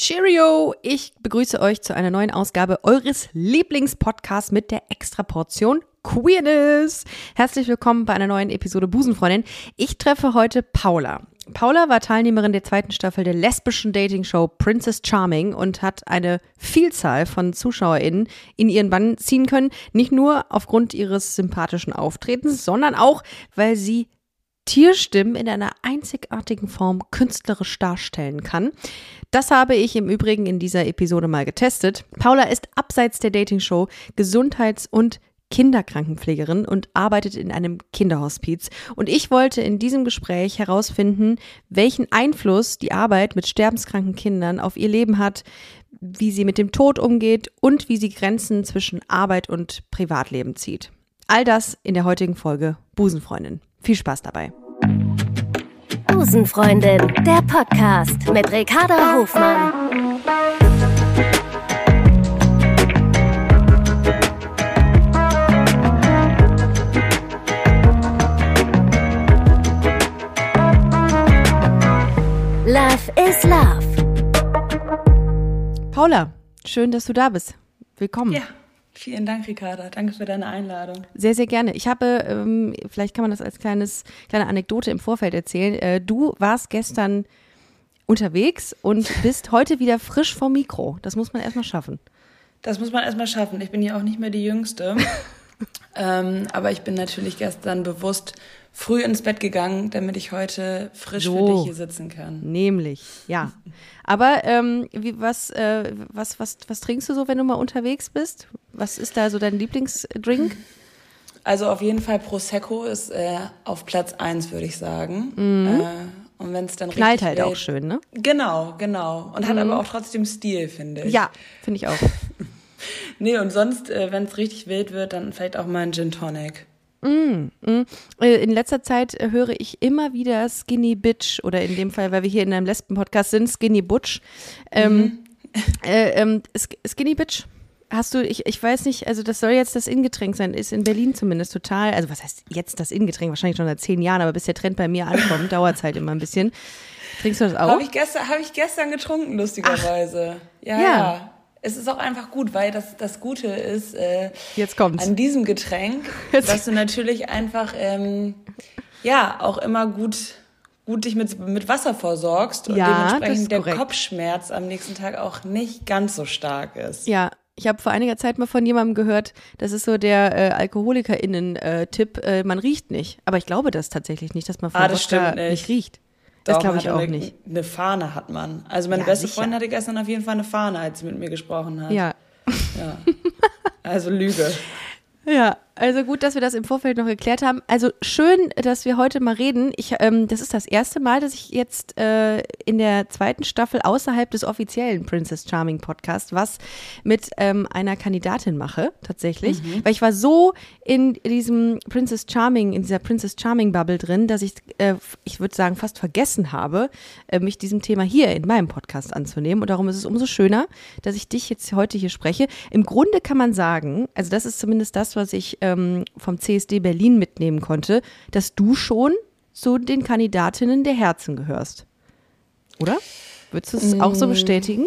Cheerio! Ich begrüße euch zu einer neuen Ausgabe eures Lieblingspodcasts mit der Extraportion Queerness. Herzlich willkommen bei einer neuen Episode Busenfreundin. Ich treffe heute Paula. Paula war Teilnehmerin der zweiten Staffel der lesbischen Dating-Show Princess Charming und hat eine Vielzahl von ZuschauerInnen in ihren Bann ziehen können. Nicht nur aufgrund ihres sympathischen Auftretens, sondern auch, weil sie Tierstimmen in einer einzigartigen Form künstlerisch darstellen kann. Das habe ich im Übrigen in dieser Episode mal getestet. Paula ist abseits der Dating-Show Gesundheits- und Kinderkrankenpflegerin und arbeitet in einem Kinderhospiz. Und ich wollte in diesem Gespräch herausfinden, welchen Einfluss die Arbeit mit sterbenskranken Kindern auf ihr Leben hat, wie sie mit dem Tod umgeht und wie sie Grenzen zwischen Arbeit und Privatleben zieht. All das in der heutigen Folge Busenfreundin. Viel Spaß dabei. Busenfreundin, der Podcast mit Ricarda Hofmann. Love is Love. Paula, schön, dass du da bist. Willkommen. Ja, vielen Dank, Ricarda. Danke für deine Einladung. Sehr, sehr gerne. Ich habe, ähm, vielleicht kann man das als kleines, kleine Anekdote im Vorfeld erzählen. Äh, du warst gestern unterwegs und bist heute wieder frisch vom Mikro. Das muss man erstmal schaffen. Das muss man erstmal schaffen. Ich bin ja auch nicht mehr die Jüngste. ähm, aber ich bin natürlich gestern bewusst früh ins Bett gegangen, damit ich heute frisch So. für dich hier sitzen kann. Nämlich, ja. Aber ähm, wie, was, äh, was, was, was trinkst du so, wenn du mal unterwegs bist? Was ist da so dein Lieblingsdrink? Also auf jeden Fall Prosecco ist äh, auf Platz eins, würde ich sagen. Äh, und wenn es dann Mhm. Knallt richtig halt auch schön, ne? Genau, genau. Und hat aber auch trotzdem Stil, finde ich. Ja, finde ich auch. Nee, und sonst, äh, wenn es richtig wild wird, dann vielleicht auch mal ein Gin Tonic. Äh, In letzter Zeit äh, höre ich immer wieder Skinny Bitch oder in dem Fall, weil wir hier in einem Lesben-Podcast sind, Skinny Butch. Ähm, äh, ähm, Sk- Skinny Bitch. Hast du, ich, ich weiß nicht, also das soll jetzt das Ingetränk sein, ist in Berlin zumindest total, also was heißt jetzt das Ingetränk? Wahrscheinlich schon seit zehn Jahren, aber bis der Trend bei mir ankommt, dauert es halt immer ein bisschen. Trinkst du das auch? Habe ich, gestern, hab ich gestern getrunken, lustigerweise. ja, Ja. ja. Es ist auch einfach gut, weil das, das Gute ist äh, Jetzt kommt's. an diesem Getränk, dass du natürlich einfach ähm, ja auch immer gut, gut dich mit, mit Wasser versorgst und Ja, dementsprechend der. Kopfschmerz am nächsten Tag auch nicht ganz so stark ist. Ja, ich habe vor einiger Zeit mal von jemandem gehört, das ist so der äh, AlkoholikerInnen-Tipp, äh, man riecht nicht. Aber ich glaube das tatsächlich nicht, dass man von Ah, das Wodka nicht. nicht riecht. Das glaube ich auch eine, nicht. Eine Fahne hat man. Also meine Ja, beste sicher. Freundin hatte gestern auf jeden Fall eine Fahne, als sie mit mir gesprochen hat. Ja. ja. Also Lüge. Ja, also gut, dass wir das im Vorfeld noch geklärt haben. Also schön, dass wir heute mal reden. Ich, ähm, das ist das erste Mal, dass ich jetzt äh, in der zweiten Staffel außerhalb des offiziellen Princess Charming Podcast was mit ähm, einer Kandidatin mache, tatsächlich. Weil ich war so in diesem Princess Charming, in dieser Princess Charming Bubble drin, dass ich, äh, ich würde sagen, fast vergessen habe, äh, mich diesem Thema hier in meinem Podcast anzunehmen. Und darum ist es umso schöner, dass ich dich jetzt heute hier spreche. Im Grunde kann man sagen, also das ist zumindest das, was ich ähm, vom CSD Berlin mitnehmen konnte, dass du schon zu den Kandidatinnen der Herzen gehörst. Oder? Würdest du es auch so bestätigen?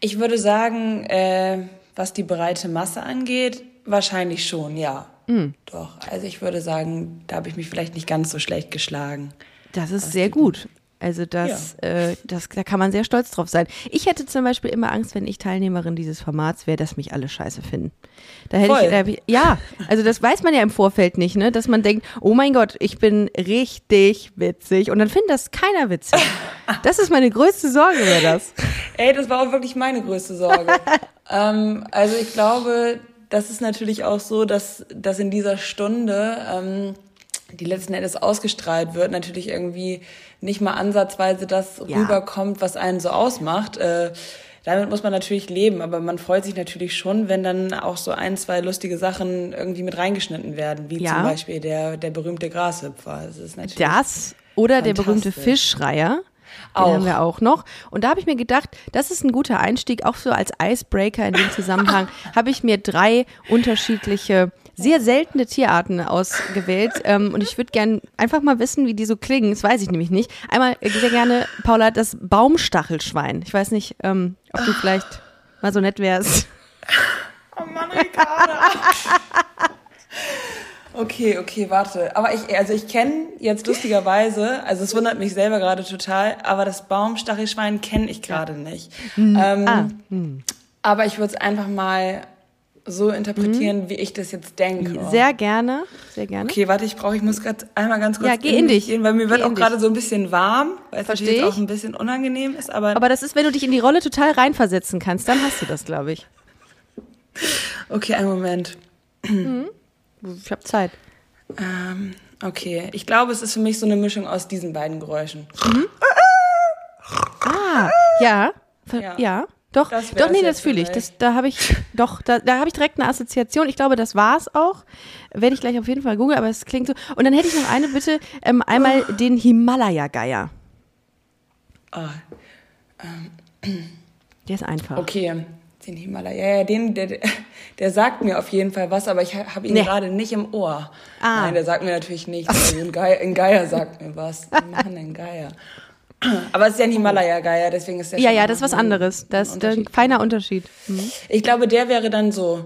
Ich würde sagen, äh, was die breite Masse angeht, wahrscheinlich schon, ja. Hm. Doch. Also ich würde sagen, da habe ich mich vielleicht nicht ganz so schlecht geschlagen. Das ist sehr gut. Also das, äh, das, da kann man sehr stolz drauf sein. Ich hätte zum Beispiel immer Angst, wenn ich Teilnehmerin dieses Formats wäre, dass mich alle scheiße finden. Da hätte ich, da ich, ja, also das weiß man ja im Vorfeld nicht, ne, dass man denkt, oh mein Gott, ich bin richtig witzig und dann findet das keiner witzig. Das ist meine größte Sorge, wäre das. Ey, das war auch wirklich meine größte Sorge. ähm, also ich glaube, das ist natürlich auch so, dass, dass in dieser Stunde, ähm, die letzten Endes ausgestrahlt wird, natürlich irgendwie nicht mal ansatzweise das Ja. rüberkommt, was einen so ausmacht. Äh, damit muss man natürlich leben, aber man freut sich natürlich schon, wenn dann auch so ein, zwei lustige Sachen irgendwie mit reingeschnitten werden, wie Ja. zum Beispiel der, der berühmte Grashüpfer. Das ist natürlich Das oder der berühmte. Fischschreier. Den Auch. haben wir auch noch. Und da habe ich mir gedacht, das ist ein guter Einstieg, auch so als Icebreaker in dem Zusammenhang, habe ich mir drei unterschiedliche sehr seltene Tierarten ausgewählt ähm, und ich würde gern einfach mal wissen, wie die so klingen. Das weiß ich nämlich nicht. Einmal äh, sehr gerne, Paula, das Baumstachelschwein. Ich weiß nicht, ähm, ob du vielleicht mal so nett wärst. Oh Mann, Ricarda. Okay, okay, warte. Aber ich, also ich kenne jetzt lustigerweise, also es wundert mich selber gerade total, aber das Baumstachelschwein kenne ich gerade nicht. Hm. Ähm, Ah, hm. Aber ich würde es einfach mal so interpretieren, wie ich das jetzt denke. Sehr gerne, sehr gerne. Okay, warte, ich brauche, ich muss gerade einmal ganz kurz Ja, geh in mich dich. gehen, weil mir Geh wird in auch gerade so ein bisschen warm, weil es natürlich auch ein bisschen unangenehm ist, aber, Aber das ist, wenn du dich in die Rolle total reinversetzen kannst, dann hast du das, glaube ich. okay, einen Moment. Ich habe Zeit. Ähm, okay, ich glaube, es ist für mich so eine Mischung aus diesen beiden Geräuschen. Ah, ja, ja. Ja. Doch, doch, nee, das fühle ich. Das, da habe ich, doch, da, da habe ich direkt eine Assoziation. Ich glaube, das war's auch. Werde ich gleich auf jeden Fall googeln, aber es klingt so. Und dann hätte ich noch eine Bitte, ähm, einmal den Himalaya-Geier. Ah, Der ist einfach. okay, den Himalaya. Ja, ja, den, der, der sagt mir auf jeden Fall was, aber ich habe ihn Nee. gerade nicht im Ohr. Ah. Nein, der sagt mir natürlich nichts. Also ein, Geier, ein Geier sagt mir was. Machen denn Geier? Aber es ist ja ein Himalaya-Geier, deswegen ist der Ja, ja, das ist was anderes. Das ist ein feiner Unterschied. Mhm. Ich glaube, der wäre dann so.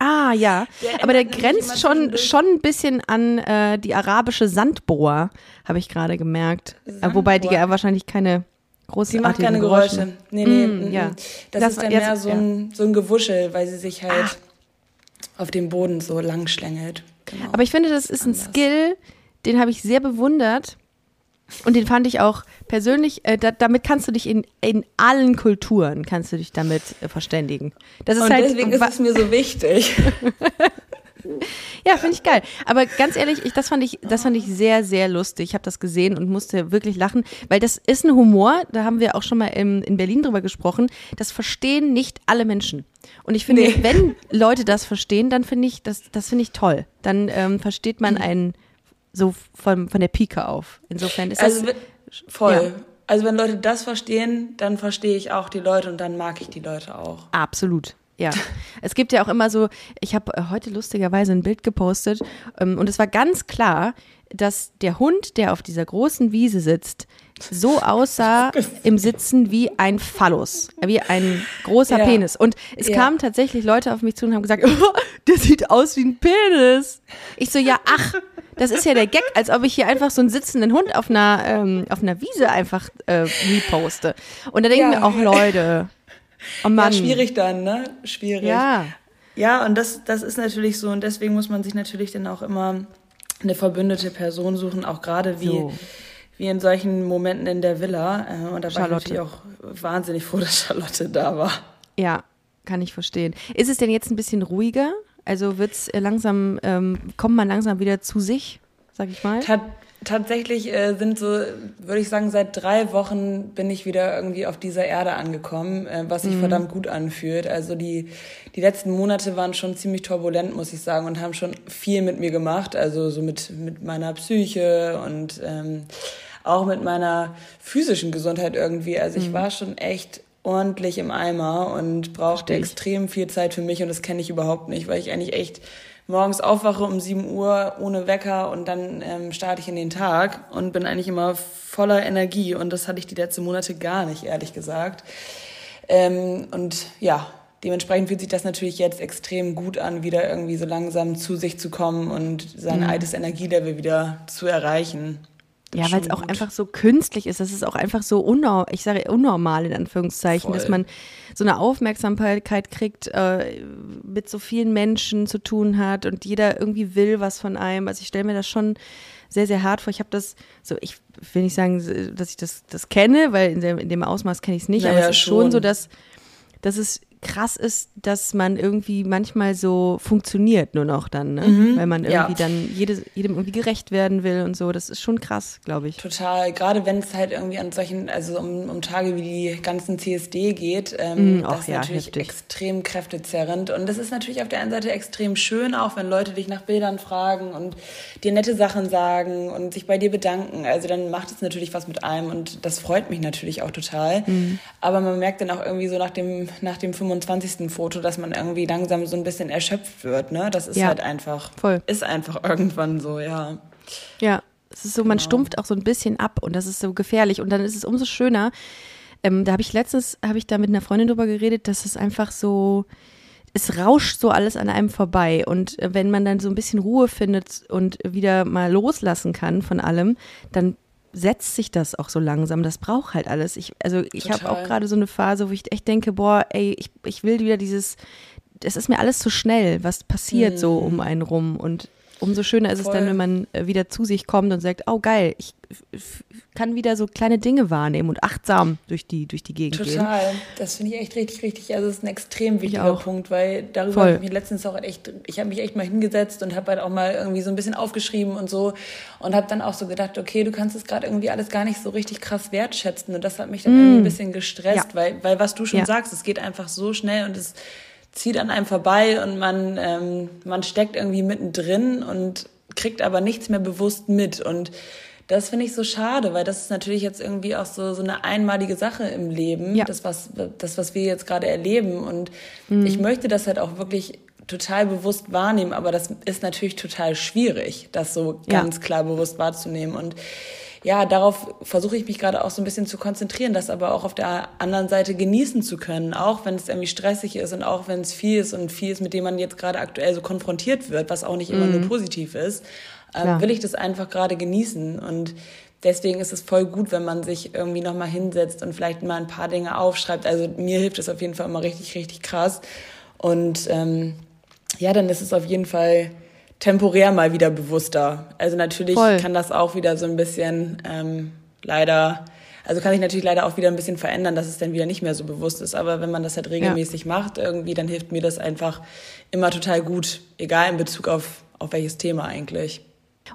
Ah, ja. Der Aber der grenzt schon, schon ein bisschen an äh, die arabische Sandboa, habe ich gerade gemerkt. Äh, wobei die Sandboa. ja wahrscheinlich keine Die großartigen macht keine Geräusche. Nee, nee, mm, ja. mm. Das, Das ist dann jetzt- mehr so ein, so ein Gewuschel, weil sie sich halt auf dem Boden so lang schlängelt. Genau. Aber ich finde, das ist ein Skill, den habe ich sehr bewundert. Und den fand ich auch persönlich, äh, da, damit kannst du dich in, in allen Kulturen, kannst du dich damit äh, verständigen. Das ist Und halt, deswegen ist es mir so wichtig. ja, finde ich geil. Aber ganz ehrlich, ich, das fand ich, das fand ich sehr, sehr lustig. Ich habe das gesehen und musste wirklich lachen, weil das ist ein Humor, da haben wir auch schon mal in, in Berlin drüber gesprochen, das verstehen nicht alle Menschen. Und ich finde, Nee. wenn Leute das verstehen, dann finde ich, das, das finde ich toll. Dann ähm, versteht man einen so von, von der Pike auf. Insofern ist Also das, voll. Ja. Also wenn Leute das verstehen, dann verstehe ich auch die Leute und dann mag ich die Leute auch. Absolut. Ja, es gibt ja auch immer so, ich habe äh, heute lustigerweise ein Bild gepostet ähm, und es war ganz klar, dass der Hund, der auf dieser großen Wiese sitzt, so aussah im Sitzen wie ein Phallus, wie ein großer Ja. Penis. Und es Ja. kamen tatsächlich Leute auf mich zu und haben gesagt, oh, der sieht aus wie ein Penis. Ich so, ja, ach, das ist ja der Gag, als ob ich hier einfach so einen sitzenden Hund auf einer, ähm, auf einer Wiese einfach äh, reposte. Und da denken Ja. wir auch Leute, oh Mann. Ja, schwierig dann, ne? Schwierig. Ja. Ja, und das, das ist natürlich so und deswegen muss man sich natürlich dann auch immer eine verbündete Person suchen, auch gerade wie, So. wie in solchen Momenten in der Villa. Äh, Und da war Charlotte. ich natürlich auch wahnsinnig froh, dass Charlotte da war. Ja, kann ich verstehen. Ist es denn jetzt ein bisschen ruhiger? Also wird's äh, langsam, ähm, kommt man langsam wieder zu sich, sag ich mal? Ta tatsächlich äh, sind so, würde ich sagen, seit drei Wochen bin ich wieder irgendwie auf dieser Erde angekommen, äh, was sich verdammt gut anfühlt. Also die, die letzten Monate waren schon ziemlich turbulent, muss ich sagen, und haben schon viel mit mir gemacht. Also so mit, mit meiner Psyche und ähm, auch mit meiner physischen Gesundheit irgendwie. Also ich war schon echt ordentlich im Eimer und brauchte extrem viel Zeit für mich und das kenne ich überhaupt nicht, weil ich eigentlich echt morgens aufwache um 7 Uhr ohne Wecker und dann ähm, starte ich in den Tag und bin eigentlich immer voller Energie und das hatte ich die letzten Monate gar nicht, ehrlich gesagt. Ähm, und ja, dementsprechend fühlt sich das natürlich jetzt extrem gut an, wieder irgendwie so langsam zu sich zu kommen und sein Mhm. altes Energielevel wieder zu erreichen. Ja, weil es auch gut. einfach so künstlich ist. Das ist auch einfach so unnormal, ich sage unnormal in Anführungszeichen, Voll. dass man so eine Aufmerksamkeit kriegt, äh, mit so vielen Menschen zu tun hat und jeder irgendwie will was von einem. Also ich stelle mir das schon sehr, sehr hart vor. Ich habe das so, ich will nicht sagen, dass ich das, das kenne, weil in dem, in dem Ausmaß kenne ich es nicht, aber Naja, es ist schon schon. so, dass, dass es krass ist, dass man irgendwie manchmal so funktioniert nur noch dann, ne? Mhm, weil man irgendwie ja. dann jede, jedem irgendwie gerecht werden will und so. Das ist schon krass, glaube ich. Total. Gerade wenn es halt irgendwie an solchen, also um, um Tage wie die ganzen CSD geht, ähm, mm, das ist ja, natürlich heftig. extrem kräftezerrend. Und das ist natürlich auf der einen Seite extrem schön, auch wenn Leute dich nach Bildern fragen und dir nette Sachen sagen und sich bei dir bedanken. Also dann macht es natürlich was mit einem und das freut mich natürlich auch total. Mhm. Aber man merkt dann auch irgendwie so nach dem, nach dem 25. Foto, dass man irgendwie langsam so ein bisschen erschöpft wird. Ne? Das ist ja, halt einfach, voll. ist einfach irgendwann so, ja. Ja, es ist so, man genau. stumpft auch so ein bisschen ab und das ist so gefährlich. Und dann ist es umso schöner. Ähm, da habe ich letztens, habe ich da mit einer Freundin drüber geredet, dass es einfach so, es rauscht so alles an einem vorbei. Und äh, wenn man dann so ein bisschen Ruhe findet und wieder mal loslassen kann von allem, dann setzt sich das auch so langsam. Das braucht halt alles. Ich, also ich habe auch gerade so eine Phase, wo ich echt denke, boah, ey, ich, ich will wieder dieses, es ist mir alles zu schnell, was passiert mhm. so um einen rum. Und umso schöner ist Voll. es dann, wenn man äh, wieder zu sich kommt und sagt, oh geil, ich kann wieder so kleine Dinge wahrnehmen und achtsam durch die, durch die Gegend Total. gehen. Total. Das finde ich echt richtig, richtig. Also, das ist ein extrem wichtiger Punkt, weil darüber habe ich mich letztens auch echt, ich habe mich echt mal hingesetzt und habe halt auch mal irgendwie so ein bisschen aufgeschrieben und so und habe dann auch so gedacht, okay, du kannst es gerade irgendwie alles gar nicht so richtig krass wertschätzen und das hat mich dann mm. irgendwie ein bisschen gestresst, ja. weil, weil was du schon ja. sagst, es geht einfach so schnell und es zieht an einem vorbei und man, ähm, man steckt irgendwie mittendrin und kriegt aber nichts mehr bewusst mit und das finde ich so schade, weil das ist natürlich jetzt irgendwie auch so, so eine einmalige Sache im Leben, ja. das, was, das, was wir jetzt gerade erleben. Und mhm. ich möchte das halt auch wirklich total bewusst wahrnehmen, aber das ist natürlich total schwierig, das so ganz ja. klar bewusst wahrzunehmen. Und ja, darauf versuche ich mich gerade auch so ein bisschen zu konzentrieren, das aber auch auf der anderen Seite genießen zu können, auch wenn es irgendwie stressig ist und auch wenn es viel ist und viel ist, mit dem man jetzt gerade aktuell so konfrontiert wird, was auch nicht immer mhm. nur positiv ist ähm, will ich das einfach gerade genießen. Und deswegen ist es voll gut, wenn man sich irgendwie nochmal hinsetzt und vielleicht mal ein paar Dinge aufschreibt. Also mir hilft es auf jeden Fall immer richtig, richtig krass. Und ähm, ja, dann ist es auf jeden Fall temporär mal wieder bewusster. Also natürlich voll. kann das auch wieder so ein bisschen ähm, leider also kann sich natürlich leider auch wieder ein bisschen verändern, dass es dann wieder nicht mehr so bewusst ist. Aber wenn man das halt regelmäßig ja. macht, irgendwie, dann hilft mir das einfach immer total gut, egal in Bezug auf, auf welches Thema eigentlich.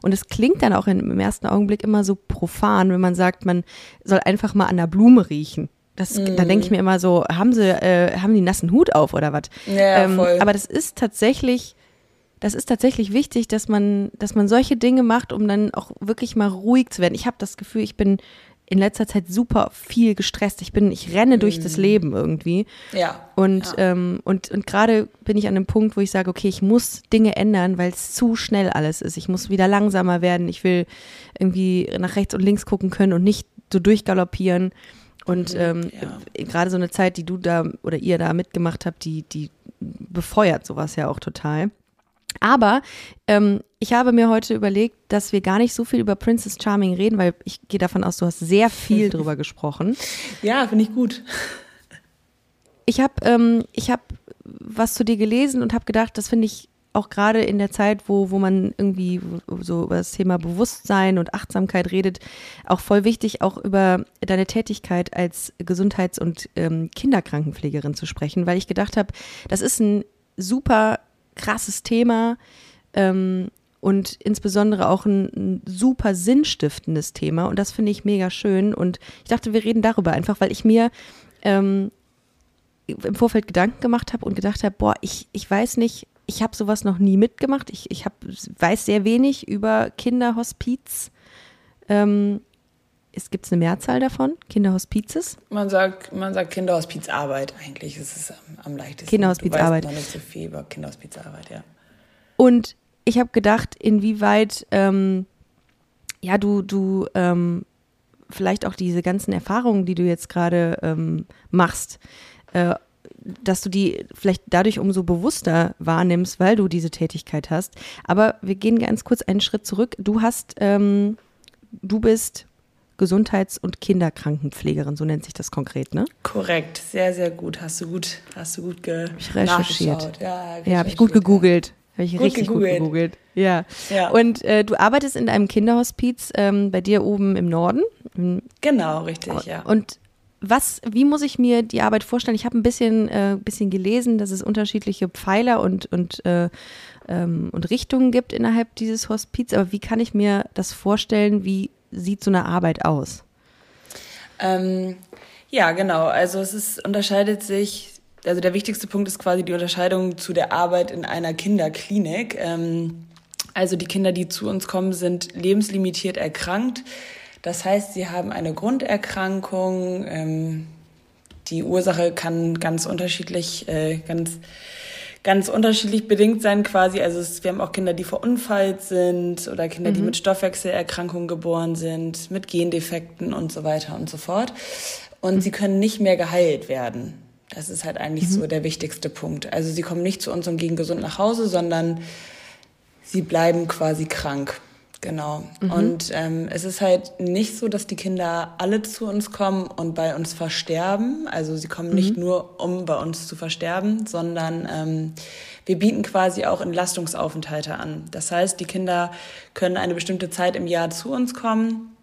Und es klingt dann auch im ersten Augenblick immer so profan, wenn man sagt, man soll einfach mal an der Blume riechen. Das, mm. Da denke ich mir immer so, haben sie, äh, haben die nassen Hut auf oder was? Ja, ähm, voll. Aber das ist tatsächlich, das ist tatsächlich wichtig, dass man, dass man solche Dinge macht, um dann auch wirklich mal ruhig zu werden. Ich habe das Gefühl, ich bin in letzter Zeit super viel gestresst. Ich bin, ich renne durch das mhm. Leben irgendwie. Ja. Und, ja. Ähm, und, und gerade bin ich an einem Punkt, wo ich sage, okay, ich muss Dinge ändern, weil es zu schnell alles ist. Ich muss wieder langsamer werden. Ich will irgendwie nach rechts und links gucken können und nicht so durchgaloppieren. Und mhm, ähm, ja. gerade so eine Zeit, die du da oder ihr da mitgemacht habt, die, die befeuert sowas ja auch total. Aber ähm, ich habe mir heute überlegt, dass wir gar nicht so viel über Princess Charming reden, weil ich gehe davon aus, du hast sehr viel drüber gesprochen. Ja, finde ich gut. Ich habe ähm, ich hab was zu dir gelesen und habe gedacht, das finde ich auch gerade in der Zeit, wo, wo man irgendwie so über das Thema Bewusstsein und Achtsamkeit redet, auch voll wichtig, auch über deine Tätigkeit als Gesundheits- und ähm, Kinderkrankenpflegerin zu sprechen, weil ich gedacht habe, das ist ein super krasses Thema ähm, und insbesondere auch ein, ein, super sinnstiftendes Thema und das finde ich mega schön und ich dachte, wir reden darüber einfach, weil ich mir ähm, im Vorfeld Gedanken gemacht habe und gedacht habe, boah, ich, ich weiß nicht, ich habe sowas noch nie mitgemacht, ich, ich hab, weiß sehr wenig über Kinderhospiz. Ähm, es gibt eine Mehrzahl davon, Kinderhospizes? Man sagt, man sagt Kinderhospizarbeit eigentlich. Das ist am, am leichtesten. Kinderhospizarbeit. Du weißt noch nicht so viel über Kinderhospizarbeit, ja. Und ich habe gedacht, inwieweit ähm, ja du du ähm, vielleicht auch diese ganzen Erfahrungen, die du jetzt gerade ähm, machst, äh, dass du die vielleicht dadurch umso bewusster wahrnimmst, weil du diese Tätigkeit hast. Aber wir gehen ganz kurz einen Schritt zurück. Du hast, ähm, du bist Gesundheits- und Kinderkrankenpflegerin, so nennt sich das konkret, ne? Korrekt, sehr, sehr gut. Hast du gut, hast du gut ge ich recherchiert. Ja, ja habe ich gut gegoogelt. Habe ich gut richtig gegoogelt. gut gegoogelt. Ja. ja. Und äh, du arbeitest in einem Kinderhospiz ähm, bei dir oben im Norden. Genau, richtig, ja. Und was, wie muss ich mir die Arbeit vorstellen? Ich habe ein bisschen, äh, bisschen gelesen, dass es unterschiedliche Pfeiler und, und, äh, ähm, und Richtungen gibt innerhalb dieses Hospiz. Aber wie kann ich mir das vorstellen? Wie sieht so eine Arbeit aus? Ähm, ja, genau. Also es ist, unterscheidet sich, also der wichtigste Punkt ist quasi die Unterscheidung zu der Arbeit in einer Kinderklinik. Ähm, also die Kinder, die zu uns kommen, sind lebenslimitiert erkrankt. Das heißt, sie haben eine Grunderkrankung. Ähm, die Ursache kann ganz unterschiedlich, äh, ganz, ganz unterschiedlich bedingt sein quasi. Also es, wir haben auch Kinder, die verunfallt sind oder Kinder, mhm. die mit Stoffwechselerkrankungen geboren sind, mit Gendefekten und so weiter und so fort. Und mhm. sie können nicht mehr geheilt werden. Das ist halt eigentlich mhm. so der wichtigste Punkt. Also sie kommen nicht zu uns und gehen gesund nach Hause, sondern sie bleiben quasi krank. Genau. Mhm. Und ähm, es ist halt nicht so, dass die Kinder alle zu uns kommen und bei uns versterben. Also sie kommen mhm. nicht nur, um bei uns zu versterben, sondern ähm, wir bieten quasi auch Entlastungsaufenthalte an. Das heißt, die Kinder können eine bestimmte Zeit im Jahr zu uns kommen.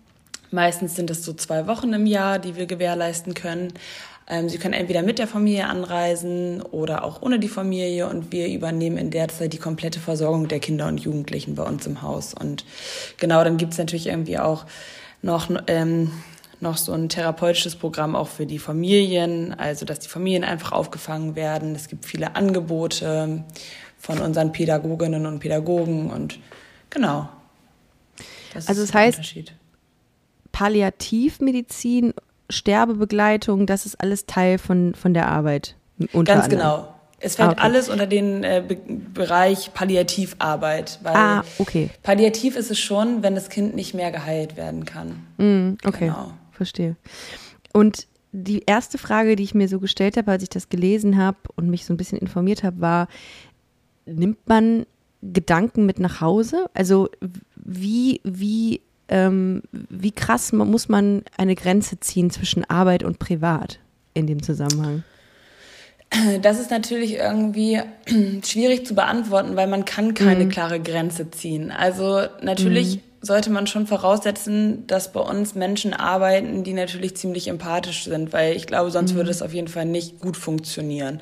Meistens sind es so zwei Wochen im Jahr, die wir gewährleisten können. Ähm, sie können entweder mit der Familie anreisen oder auch ohne die Familie und wir übernehmen in der Zeit die komplette Versorgung der Kinder und Jugendlichen bei uns im Haus. Und genau, dann gibt's natürlich irgendwie auch noch, ähm, noch so ein therapeutisches Programm auch für die Familien, also dass die Familien einfach aufgefangen werden. Es gibt viele Angebote von unseren Pädagoginnen und Pädagogen und genau. Das also es heißt, Palliativmedizin Sterbebegleitung, das ist alles Teil von, von der Arbeit. Ganz anderem. genau. Es fällt ah, okay. alles unter den äh, Be Bereich Palliativarbeit. Weil ah, okay. Palliativ ist es schon, wenn das Kind nicht mehr geheilt werden kann. Mm, okay, genau. verstehe. Und die erste Frage, die ich mir so gestellt habe, als ich das gelesen habe und mich so ein bisschen informiert habe, war, nimmt man Gedanken mit nach Hause? Also wie, wie ähm, wie krass muss man eine Grenze ziehen zwischen Arbeit und Privat in dem Zusammenhang? Das ist natürlich irgendwie schwierig zu beantworten, weil man kann keine mhm. klare Grenze ziehen. Also natürlich mhm. sollte man schon voraussetzen, dass bei uns Menschen arbeiten, die natürlich ziemlich empathisch sind, weil ich glaube, sonst mhm. würde es auf jeden Fall nicht gut funktionieren.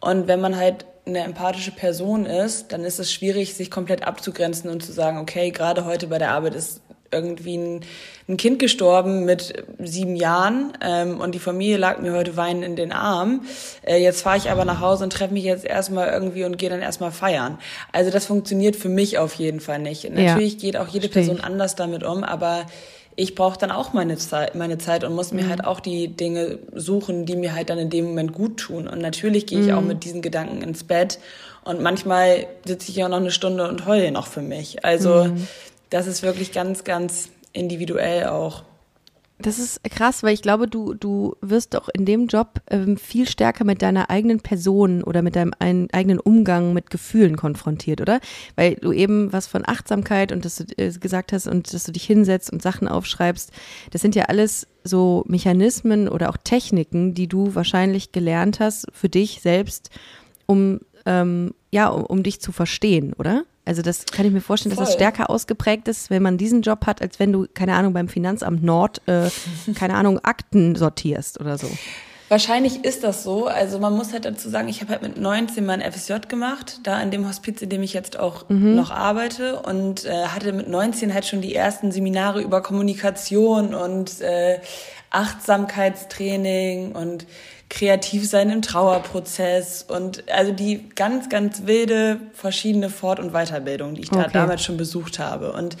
Und wenn man halt eine empathische Person ist, dann ist es schwierig, sich komplett abzugrenzen und zu sagen, okay, gerade heute bei der Arbeit ist irgendwie ein, ein Kind gestorben mit sieben Jahren ähm, und die Familie lag mir heute weinend in den Arm. Äh, jetzt fahre ich aber nach Hause und treffe mich jetzt erstmal irgendwie und gehe dann erstmal feiern. Also das funktioniert für mich auf jeden Fall nicht. Natürlich ja, geht auch jede Person anders damit um, aber ich brauche dann auch meine Zeit, meine Zeit und muss mir mhm. halt auch die Dinge suchen, die mir halt dann in dem Moment gut tun. Und natürlich gehe ich mhm. auch mit diesen Gedanken ins Bett. Und manchmal sitze ich ja noch eine Stunde und heule noch für mich. Also mhm das ist wirklich ganz, ganz individuell auch. Das ist krass, weil ich glaube, du, du wirst doch in dem Job ähm, viel stärker mit deiner eigenen Person oder mit deinem ein, eigenen Umgang mit Gefühlen konfrontiert, oder? Weil du eben was von Achtsamkeit und dass du äh, gesagt hast und dass du dich hinsetzt und Sachen aufschreibst, das sind ja alles so Mechanismen oder auch Techniken, die du wahrscheinlich gelernt hast für dich selbst, um ähm, ja, um, um dich zu verstehen, oder? Also das kann ich mir vorstellen, Voll. dass das stärker ausgeprägt ist, wenn man diesen Job hat, als wenn du, keine Ahnung, beim Finanzamt Nord, äh, keine Ahnung, Akten sortierst oder so. Wahrscheinlich ist das so. Also man muss halt dazu sagen, ich habe halt mit 19 mein FSJ gemacht, da in dem Hospiz, in dem ich jetzt auch mhm. noch arbeite und äh, hatte mit 19 halt schon die ersten Seminare über Kommunikation und äh, Achtsamkeitstraining und kreativ sein im Trauerprozess und also die ganz, ganz wilde verschiedene Fort- und Weiterbildung, die ich okay. da damals schon besucht habe. Und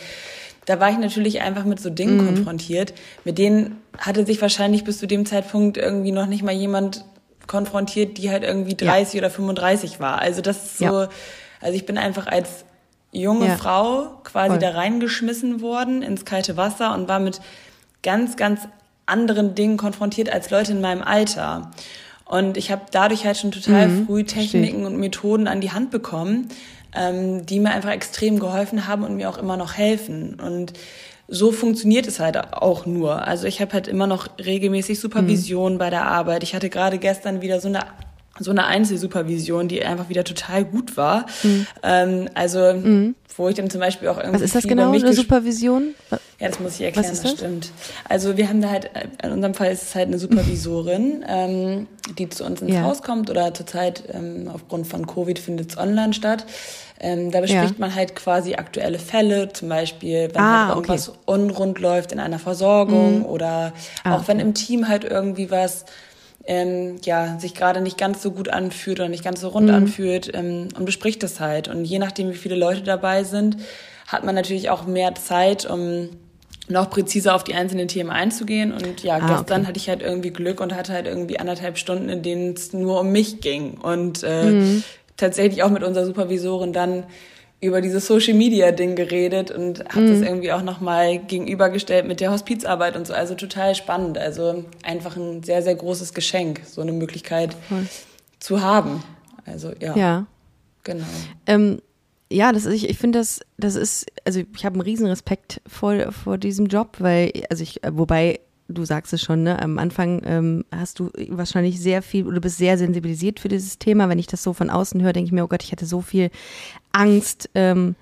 da war ich natürlich einfach mit so Dingen mhm. konfrontiert, mit denen hatte sich wahrscheinlich bis zu dem Zeitpunkt irgendwie noch nicht mal jemand konfrontiert, die halt irgendwie 30 ja. oder 35 war. Also das ist so, ja. also ich bin einfach als junge ja. Frau quasi Voll. da reingeschmissen worden ins kalte Wasser und war mit ganz, ganz anderen Dingen konfrontiert als Leute in meinem Alter. Und ich habe dadurch halt schon total mhm, früh Techniken verstehe. und Methoden an die Hand bekommen, ähm, die mir einfach extrem geholfen haben und mir auch immer noch helfen. Und so funktioniert es halt auch nur. Also ich habe halt immer noch regelmäßig Supervision mhm. bei der Arbeit. Ich hatte gerade gestern wieder so eine so eine Einzelsupervision, die einfach wieder total gut war. Mhm. Ähm, also, mhm. wo ich dann zum Beispiel auch irgendwie. Was ist das genau, eine Supervision? Ja, das muss ich erklären, das? das stimmt. Also wir haben da halt, in unserem Fall ist es halt eine Supervisorin, ähm, die zu uns ins ja. Haus kommt oder zurzeit ähm, aufgrund von Covid findet es online statt. Ähm, da bespricht ja. man halt quasi aktuelle Fälle, zum Beispiel, wenn ah, halt irgendwas okay. unrund läuft in einer Versorgung mhm. oder ah, auch wenn im Team halt irgendwie was ähm, ja, sich gerade nicht ganz so gut anfühlt oder nicht ganz so rund mhm. anfühlt ähm, und bespricht das halt. Und je nachdem, wie viele Leute dabei sind, hat man natürlich auch mehr Zeit, um noch präziser auf die einzelnen Themen einzugehen. Und ja, ah, gestern okay. hatte ich halt irgendwie Glück und hatte halt irgendwie anderthalb Stunden, in denen es nur um mich ging. Und äh, mhm. tatsächlich auch mit unserer Supervisorin dann über dieses Social Media Ding geredet und hat mhm. das irgendwie auch nochmal gegenübergestellt mit der Hospizarbeit und so. Also total spannend. Also einfach ein sehr, sehr großes Geschenk, so eine Möglichkeit Voll. zu haben. Also ja. Ja. Genau. Ähm, ja, das ist, ich, ich finde das, das ist, also ich habe einen riesen Respekt vor, vor diesem Job, weil, also ich, wobei du sagst es schon, ne? Am Anfang ähm, hast du wahrscheinlich sehr viel, du bist sehr sensibilisiert für dieses Thema. Wenn ich das so von außen höre, denke ich mir, oh Gott, ich hatte so viel Angst. Ähm,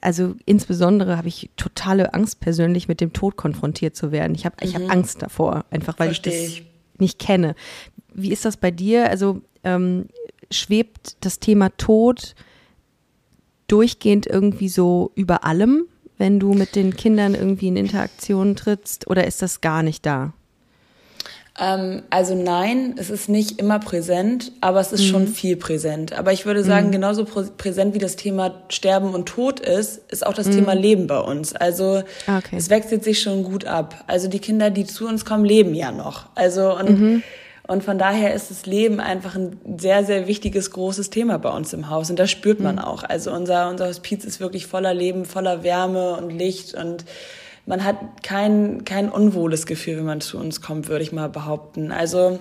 also insbesondere habe ich totale Angst persönlich mit dem Tod konfrontiert zu werden. Ich habe mhm. ich hab Angst davor, einfach weil Versteh ich das nicht kenne. Wie ist das bei dir? Also ähm, schwebt das Thema Tod durchgehend irgendwie so über allem? Wenn du mit den Kindern irgendwie in Interaktion trittst oder ist das gar nicht da? Ähm, also nein, es ist nicht immer präsent, aber es ist mhm. schon viel präsent. Aber ich würde sagen, mhm. genauso präsent wie das Thema Sterben und Tod ist, ist auch das mhm. Thema Leben bei uns. Also okay. es wechselt sich schon gut ab. Also die Kinder, die zu uns kommen, leben ja noch. Also und mhm. Und von daher ist das Leben einfach ein sehr, sehr wichtiges, großes Thema bei uns im Haus. Und das spürt man mhm. auch. Also unser, unser Hospiz ist wirklich voller Leben, voller Wärme und Licht und man hat kein, kein unwohles Gefühl, wenn man zu uns kommt, würde ich mal behaupten. Also,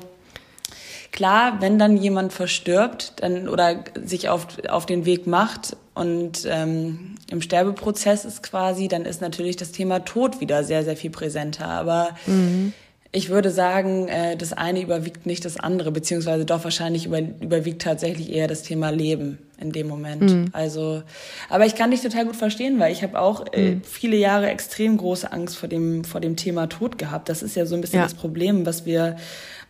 klar, wenn dann jemand verstirbt dann, oder sich auf, auf den Weg macht und ähm, im Sterbeprozess ist quasi, dann ist natürlich das Thema Tod wieder sehr, sehr viel präsenter. Aber mhm ich würde sagen, äh, das eine überwiegt nicht das andere, beziehungsweise doch wahrscheinlich über, überwiegt tatsächlich eher das Thema Leben in dem Moment. Mhm. Also, aber ich kann dich total gut verstehen, weil ich habe auch äh, mhm. viele Jahre extrem große Angst vor dem vor dem Thema Tod gehabt. Das ist ja so ein bisschen ja. das Problem, was wir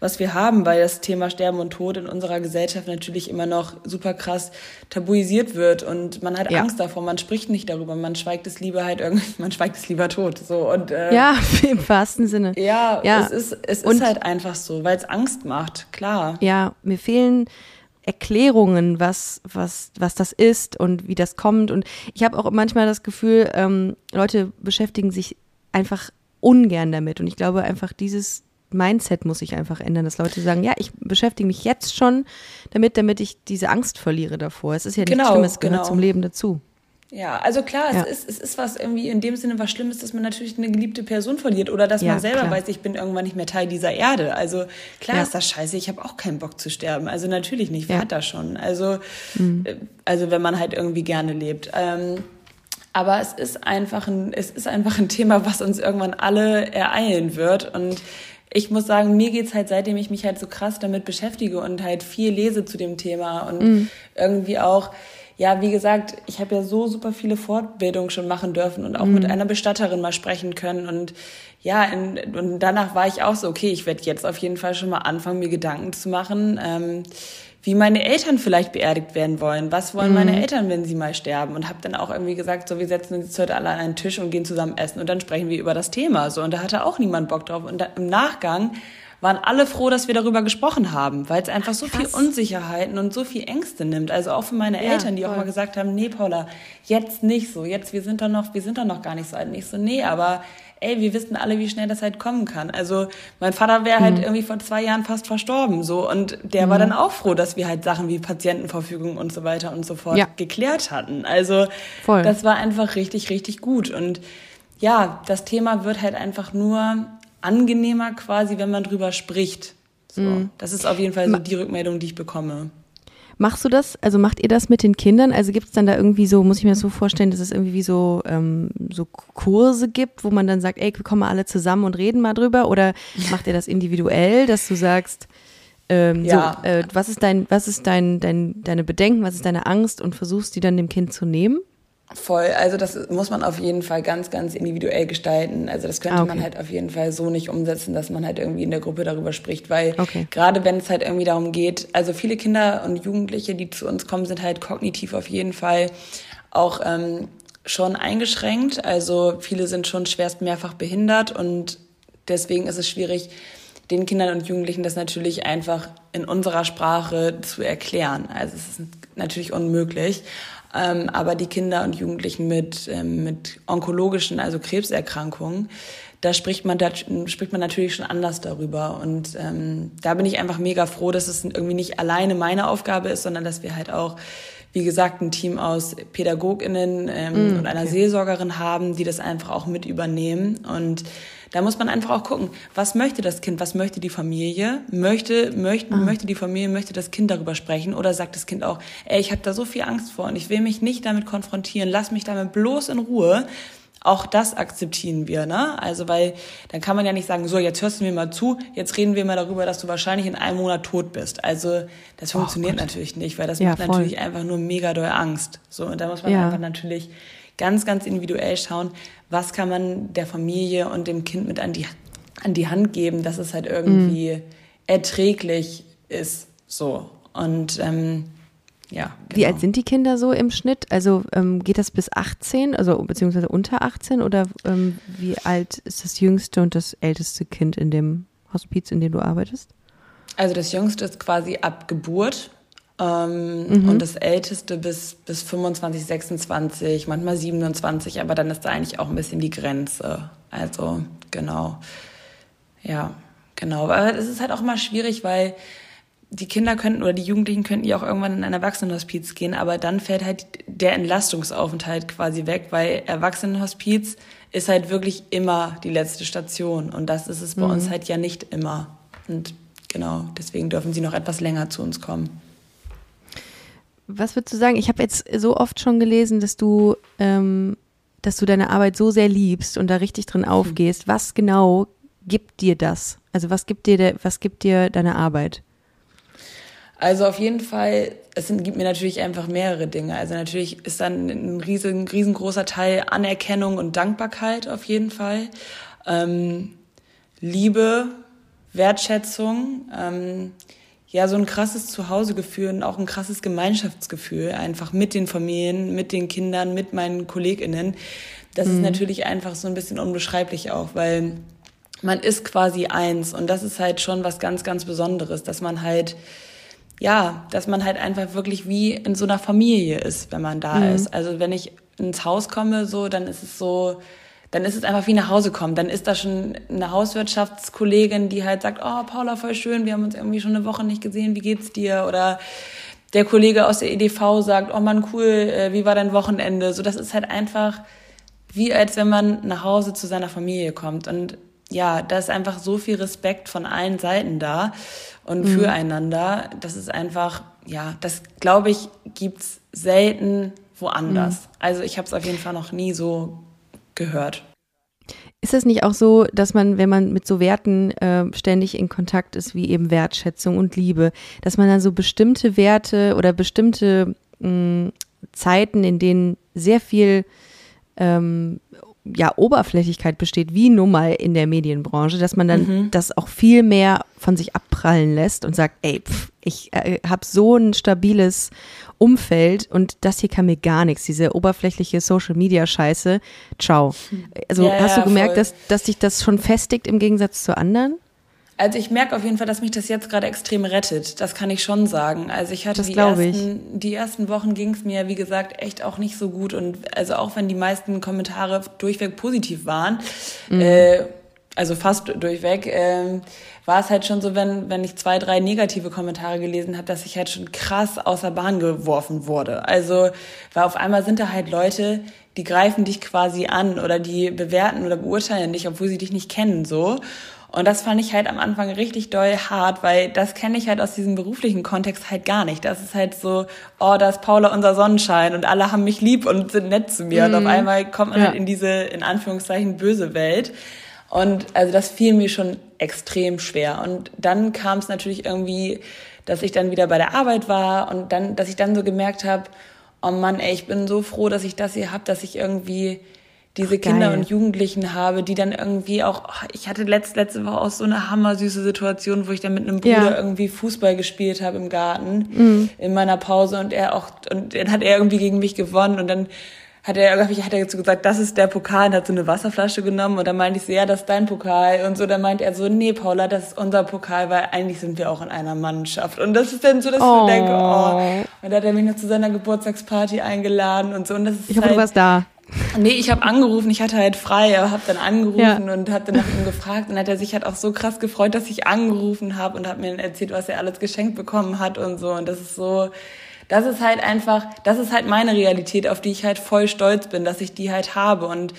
was wir haben, weil das Thema Sterben und Tod in unserer Gesellschaft natürlich immer noch super krass tabuisiert wird und man hat ja. Angst davor, man spricht nicht darüber, man schweigt es lieber halt irgendwie, man schweigt es lieber tot. So und äh, ja, im wahrsten Sinne. Ja, ja. es ist es und, ist halt einfach so, weil es Angst macht, klar. Ja, mir fehlen Erklärungen, was, was, was das ist und wie das kommt. Und ich habe auch manchmal das Gefühl, ähm, Leute beschäftigen sich einfach ungern damit. Und ich glaube einfach, dieses Mindset muss sich einfach ändern, dass Leute sagen, ja, ich beschäftige mich jetzt schon damit, damit ich diese Angst verliere davor. Es ist ja nichts genau, Schlimmes, gehört genau. zum Leben dazu. Ja, also klar, ja. es, ist, es ist was irgendwie in dem Sinne was Schlimmes, dass man natürlich eine geliebte Person verliert oder dass ja, man selber klar. weiß, ich bin irgendwann nicht mehr Teil dieser Erde. Also klar ja. ist das scheiße, ich habe auch keinen Bock zu sterben. Also natürlich nicht, wer hat das schon? Also, mhm. Äh, also wenn man halt irgendwie gerne lebt. Ähm, aber es ist einfach ein, es ist einfach ein Thema, was uns irgendwann alle ereilen wird und ich muss sagen, mir geht's halt, seitdem ich mich halt so krass damit beschäftige und halt viel lese zu dem Thema und mhm. irgendwie auch, ja, wie gesagt, ich habe ja so super viele Fortbildungen schon machen dürfen und auch mhm. mit einer Bestatterin mal sprechen können. Und ja, in, und danach war ich auch so, okay, ich werde jetzt auf jeden Fall schon mal anfangen, mir Gedanken zu machen. Ähm, wie meine Eltern vielleicht beerdigt werden wollen. Was wollen mhm. meine Eltern, wenn sie mal sterben? Und habe dann auch irgendwie gesagt, so wir setzen uns heute alle an einen Tisch und gehen zusammen essen und dann sprechen wir über das Thema. So und da hatte auch niemand Bock drauf. Und da, im Nachgang waren alle froh, dass wir darüber gesprochen haben, weil es einfach so Krass. viel Unsicherheiten und so viel Ängste nimmt. Also auch für meine ja, Eltern, die voll. auch mal gesagt haben, nee, Paula, jetzt nicht so, jetzt wir sind doch noch, wir sind doch noch gar nicht so alt, nicht so, nee, aber ey, wir wissen alle, wie schnell das halt kommen kann. Also mein Vater wäre halt mhm. irgendwie vor zwei Jahren fast verstorben, so und der mhm. war dann auch froh, dass wir halt Sachen wie Patientenverfügung und so weiter und so fort ja. geklärt hatten. Also Voll. das war einfach richtig, richtig gut und ja, das Thema wird halt einfach nur angenehmer quasi, wenn man drüber spricht. So, mhm. Das ist auf jeden Fall so die Rückmeldung, die ich bekomme. Machst du das, also macht ihr das mit den Kindern? Also gibt es dann da irgendwie so, muss ich mir das so vorstellen, dass es irgendwie wie so, ähm, so Kurse gibt, wo man dann sagt, ey, wir kommen mal alle zusammen und reden mal drüber? Oder macht ihr das individuell, dass du sagst, ähm, ja. so, äh, was ist dein, was ist dein, dein, deine Bedenken, was ist deine Angst und versuchst die dann dem Kind zu nehmen? Voll, also das muss man auf jeden Fall ganz, ganz individuell gestalten. Also das könnte ah, okay. man halt auf jeden Fall so nicht umsetzen, dass man halt irgendwie in der Gruppe darüber spricht, weil okay. gerade wenn es halt irgendwie darum geht, also viele Kinder und Jugendliche, die zu uns kommen, sind halt kognitiv auf jeden Fall auch ähm, schon eingeschränkt. Also viele sind schon schwerst mehrfach behindert und deswegen ist es schwierig, den Kindern und Jugendlichen das natürlich einfach in unserer Sprache zu erklären. Also es ist natürlich unmöglich. Ähm, aber die Kinder und Jugendlichen mit, ähm, mit onkologischen, also Krebserkrankungen, da spricht man, da spricht man natürlich schon anders darüber. Und ähm, da bin ich einfach mega froh, dass es irgendwie nicht alleine meine Aufgabe ist, sondern dass wir halt auch, wie gesagt, ein Team aus PädagogInnen ähm, mm, und einer okay. Seelsorgerin haben, die das einfach auch mit übernehmen. Und da muss man einfach auch gucken, was möchte das Kind, was möchte die Familie? Möchte, möchte, ah. möchte die Familie, möchte das Kind darüber sprechen? Oder sagt das Kind auch, ey, ich habe da so viel Angst vor und ich will mich nicht damit konfrontieren, lass mich damit bloß in Ruhe. Auch das akzeptieren wir, ne? Also, weil dann kann man ja nicht sagen, so, jetzt hörst du mir mal zu, jetzt reden wir mal darüber, dass du wahrscheinlich in einem Monat tot bist. Also, das oh, funktioniert Gott. natürlich nicht, weil das ja, macht voll. natürlich einfach nur mega doll Angst. So, und da muss man ja. einfach natürlich ganz, ganz individuell schauen, was kann man der Familie und dem Kind mit an die, an die Hand geben, dass es halt irgendwie mhm. erträglich ist. So. Und ähm, ja. Genau. Wie alt sind die Kinder so im Schnitt? Also ähm, geht das bis 18, also beziehungsweise unter 18 oder ähm, wie alt ist das jüngste und das älteste Kind in dem Hospiz, in dem du arbeitest? Also das jüngste ist quasi ab Geburt ähm, mhm. Und das Älteste bis, bis 25, 26, manchmal 27, aber dann ist da eigentlich auch ein bisschen die Grenze. Also, genau. Ja, genau. Aber es ist halt auch immer schwierig, weil die Kinder könnten oder die Jugendlichen könnten ja auch irgendwann in ein Erwachsenenhospiz gehen, aber dann fällt halt der Entlastungsaufenthalt quasi weg, weil Erwachsenenhospiz ist halt wirklich immer die letzte Station und das ist es bei mhm. uns halt ja nicht immer. Und genau, deswegen dürfen sie noch etwas länger zu uns kommen. Was würdest du sagen? Ich habe jetzt so oft schon gelesen, dass du, ähm, dass du deine Arbeit so sehr liebst und da richtig drin aufgehst. Was genau gibt dir das? Also was gibt dir, der, was gibt dir deine Arbeit? Also auf jeden Fall, es gibt mir natürlich einfach mehrere Dinge. Also natürlich ist dann ein riesen, riesengroßer Teil Anerkennung und Dankbarkeit auf jeden Fall. Ähm, Liebe, Wertschätzung. Ähm, ja, so ein krasses Zuhausegefühl und auch ein krasses Gemeinschaftsgefühl, einfach mit den Familien, mit den Kindern, mit meinen KollegInnen. Das mhm. ist natürlich einfach so ein bisschen unbeschreiblich auch, weil man ist quasi eins und das ist halt schon was ganz, ganz Besonderes, dass man halt, ja, dass man halt einfach wirklich wie in so einer Familie ist, wenn man da mhm. ist. Also wenn ich ins Haus komme, so, dann ist es so, dann ist es einfach wie nach Hause kommen. Dann ist da schon eine Hauswirtschaftskollegin, die halt sagt, oh, Paula, voll schön, wir haben uns irgendwie schon eine Woche nicht gesehen, wie geht's dir? Oder der Kollege aus der EDV sagt, oh Mann, cool, äh, wie war dein Wochenende? So, das ist halt einfach wie als wenn man nach Hause zu seiner Familie kommt. Und ja, da ist einfach so viel Respekt von allen Seiten da und mhm. füreinander. Das ist einfach, ja, das glaube ich, gibt's selten woanders. Mhm. Also ich habe es auf jeden Fall noch nie so gehört. Ist es nicht auch so, dass man, wenn man mit so Werten äh, ständig in Kontakt ist, wie eben Wertschätzung und Liebe, dass man dann so bestimmte Werte oder bestimmte mh, mm, Zeiten, in denen sehr viel ähm, ja, Oberflächlichkeit besteht, wie nun mal in der Medienbranche, dass man dann mhm. das auch viel mehr von sich abprallen lässt und sagt, ey, pff, ich äh, habe so ein stabiles Umfeld und das hier kann mir gar nichts, diese oberflächliche Social Media Scheiße. Ciao. Also ja, hast du gemerkt, dass, dass sich das schon festigt im Gegensatz zu anderen? Also ich merke auf jeden Fall, dass mich das jetzt gerade extrem rettet. Das kann ich schon sagen. Also ich hatte die ersten, die ersten Wochen ging es mir, wie gesagt, echt auch nicht so gut. Und also auch wenn die meisten Kommentare durchweg positiv waren, mhm. äh, also fast durchweg, äh, war es halt schon so, wenn, wenn ich zwei, drei negative Kommentare gelesen habe, dass ich halt schon krass außer Bahn geworfen wurde. Also, weil auf einmal sind da halt Leute, die greifen dich quasi an oder die bewerten oder beurteilen dich, obwohl sie dich nicht kennen, so. Und das fand ich halt am Anfang richtig doll hart, weil das kenne ich halt aus diesem beruflichen Kontext halt gar nicht. Das ist halt so, oh, da ist Paula unser Sonnenschein und alle haben mich lieb und sind nett zu mir. Mhm. Und auf mhm. einmal kommt man ja. halt in diese, in Anführungszeichen, böse Welt. Und also das fiel mir schon extrem schwer. Und dann kam es natürlich irgendwie, dass ich dann wieder bei der Arbeit war und dann, dass ich dann so gemerkt habe, oh Mann, ey, ich bin so froh, dass ich das hier hab, dass ich irgendwie diese Kinder und Jugendlichen habe, die dann irgendwie auch, ich hatte letzt, letzte Woche auch so eine hammersüße Situation, wo ich dann mit einem Bruder ja. irgendwie Fußball gespielt habe im Garten mhm. in meiner Pause und er auch, und dann hat er irgendwie gegen mich gewonnen und dann hat er, hat er jetzt gesagt, das ist der Pokal und hat so eine Wasserflasche genommen und dann meinte ich so, ja, das ist dein Pokal und so, dann meint er so, nee, Paula, das ist unser Pokal, weil eigentlich sind wir auch in einer Mannschaft und das ist dann so, dass oh. ich denke, oh, und da hat er mich noch zu seiner Geburtstagsparty eingeladen und so und das ist Ich hoffe, halt, du warst da. Nee, ich habe angerufen, ich hatte halt frei, aber habe dann angerufen ja. und hatte nach ihm gefragt und hat er sich halt auch so krass gefreut, dass ich angerufen habe und hat mir erzählt, was er alles geschenkt bekommen hat und so und das ist so das ist halt einfach, das ist halt meine Realität, auf die ich halt voll stolz bin, dass ich die halt habe und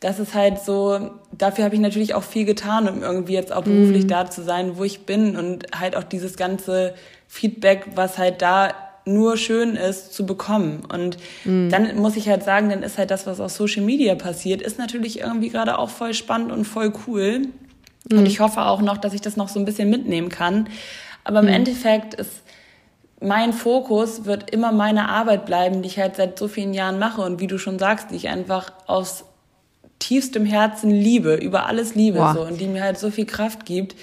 das ist halt so, dafür habe ich natürlich auch viel getan, um irgendwie jetzt auch beruflich mhm. da zu sein, wo ich bin und halt auch dieses ganze Feedback, was halt da nur schön ist zu bekommen. Und mhm. dann muss ich halt sagen, dann ist halt das, was auf Social Media passiert, ist natürlich irgendwie gerade auch voll spannend und voll cool. Mhm. Und ich hoffe auch noch, dass ich das noch so ein bisschen mitnehmen kann. Aber im mhm. Endeffekt ist mein Fokus wird immer meine Arbeit bleiben, die ich halt seit so vielen Jahren mache und wie du schon sagst, die ich einfach aus tiefstem Herzen liebe, über alles liebe Boah. so und die mir halt so viel Kraft gibt,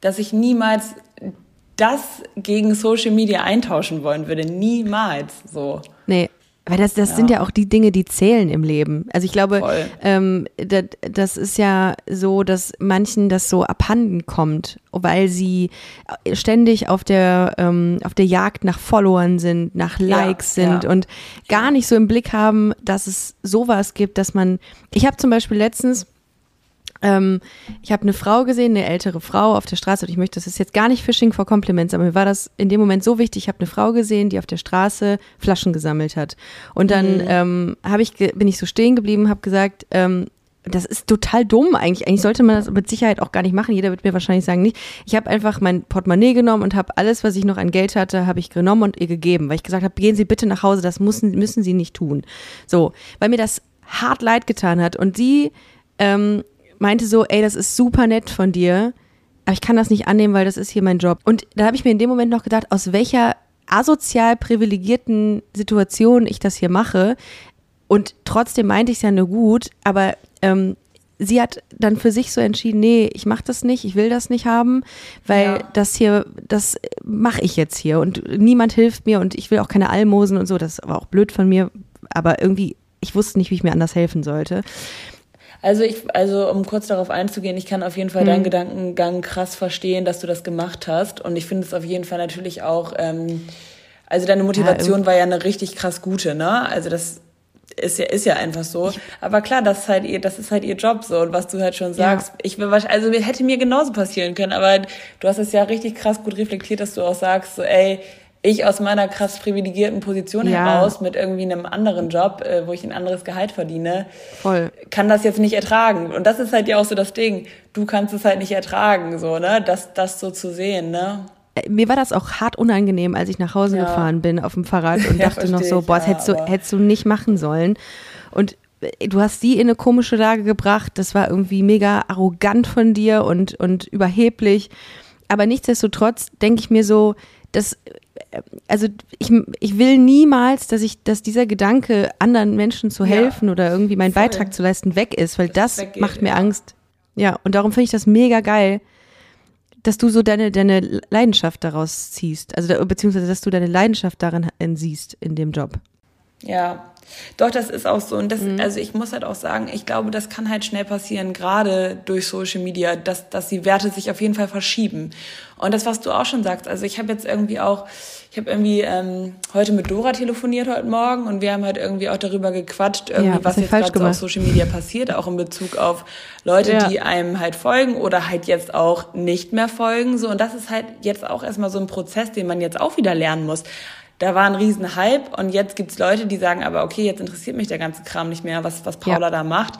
dass ich niemals das gegen Social Media eintauschen wollen würde. Niemals so. Weil das, das ja. sind ja auch die Dinge, die zählen im Leben. Also ich glaube, ähm, das, das ist ja so, dass manchen das so abhanden kommt, weil sie ständig auf der, ähm, auf der Jagd nach Followern sind, nach Likes ja, sind ja. und gar nicht so im Blick haben, dass es sowas gibt, dass man, ich habe zum Beispiel letztens, ähm, ich habe eine Frau gesehen, eine ältere Frau auf der Straße und ich möchte, das ist jetzt gar nicht Fishing for Compliments, aber mir war das in dem Moment so wichtig. Ich habe eine Frau gesehen, die auf der Straße Flaschen gesammelt hat. Und dann mhm. ähm, hab ich, bin ich so stehen geblieben, habe gesagt, ähm, das ist total dumm eigentlich. Eigentlich sollte man das mit Sicherheit auch gar nicht machen. Jeder wird mir wahrscheinlich sagen, nicht. Ich habe einfach mein Portemonnaie genommen und habe alles, was ich noch an Geld hatte, habe ich genommen und ihr gegeben, weil ich gesagt habe, gehen Sie bitte nach Hause, das müssen, müssen Sie nicht tun. So, weil mir das hart leid getan hat. Und sie ähm, meinte so, ey, das ist super nett von dir, aber ich kann das nicht annehmen, weil das ist hier mein Job. Und da habe ich mir in dem Moment noch gedacht, aus welcher asozial privilegierten Situation ich das hier mache. Und trotzdem meinte ich es ja nur gut, aber ähm, sie hat dann für sich so entschieden, nee, ich mache das nicht, ich will das nicht haben, weil ja. das hier, das mache ich jetzt hier und niemand hilft mir und ich will auch keine Almosen und so. Das war auch blöd von mir, aber irgendwie, ich wusste nicht, wie ich mir anders helfen sollte. Also ich, also um kurz darauf einzugehen, ich kann auf jeden Fall mhm. deinen Gedankengang krass verstehen, dass du das gemacht hast. Und ich finde es auf jeden Fall natürlich auch, ähm, also deine Motivation ja, war ja eine richtig krass gute, ne? Also das ist ja, ist ja einfach so. Aber klar, das ist halt ihr, das ist halt ihr Job so. Und was du halt schon sagst, ja. ich will wahrscheinlich, also hätte mir genauso passieren können, aber du hast es ja richtig krass gut reflektiert, dass du auch sagst, so, ey, ich aus meiner krass privilegierten Position ja. heraus mit irgendwie einem anderen Job, äh, wo ich ein anderes Gehalt verdiene, Voll. kann das jetzt nicht ertragen. Und das ist halt ja auch so das Ding. Du kannst es halt nicht ertragen, so, ne? Das, das so zu sehen, ne? Äh, mir war das auch hart unangenehm, als ich nach Hause ja. gefahren bin auf dem Fahrrad und ja, dachte noch so, boah, das hättest, du, hättest du nicht machen sollen. Und äh, du hast sie in eine komische Lage gebracht. Das war irgendwie mega arrogant von dir und, und überheblich. Aber nichtsdestotrotz denke ich mir so, das also ich, ich will niemals, dass ich, dass dieser Gedanke, anderen Menschen zu helfen ja, oder irgendwie meinen voll. Beitrag zu leisten, weg ist, weil das, das weggeht, macht mir ja. Angst. Ja, und darum finde ich das mega geil, dass du so deine, deine Leidenschaft daraus ziehst. Also, beziehungsweise, dass du deine Leidenschaft darin siehst in dem Job. Ja, doch, das ist auch so. Und das, mhm. also ich muss halt auch sagen, ich glaube, das kann halt schnell passieren, gerade durch Social Media, dass, dass die Werte sich auf jeden Fall verschieben. Und das, was du auch schon sagst, also ich habe jetzt irgendwie auch, ich habe irgendwie ähm, heute mit Dora telefoniert heute Morgen und wir haben halt irgendwie auch darüber gequatscht, irgendwie, ja, was jetzt gerade so auf Social Media passiert, auch in Bezug auf Leute, ja. die einem halt folgen oder halt jetzt auch nicht mehr folgen. So, und das ist halt jetzt auch erstmal so ein Prozess, den man jetzt auch wieder lernen muss da war ein riesen Hype und jetzt gibt's Leute, die sagen, aber okay, jetzt interessiert mich der ganze Kram nicht mehr, was, was Paula ja. da macht.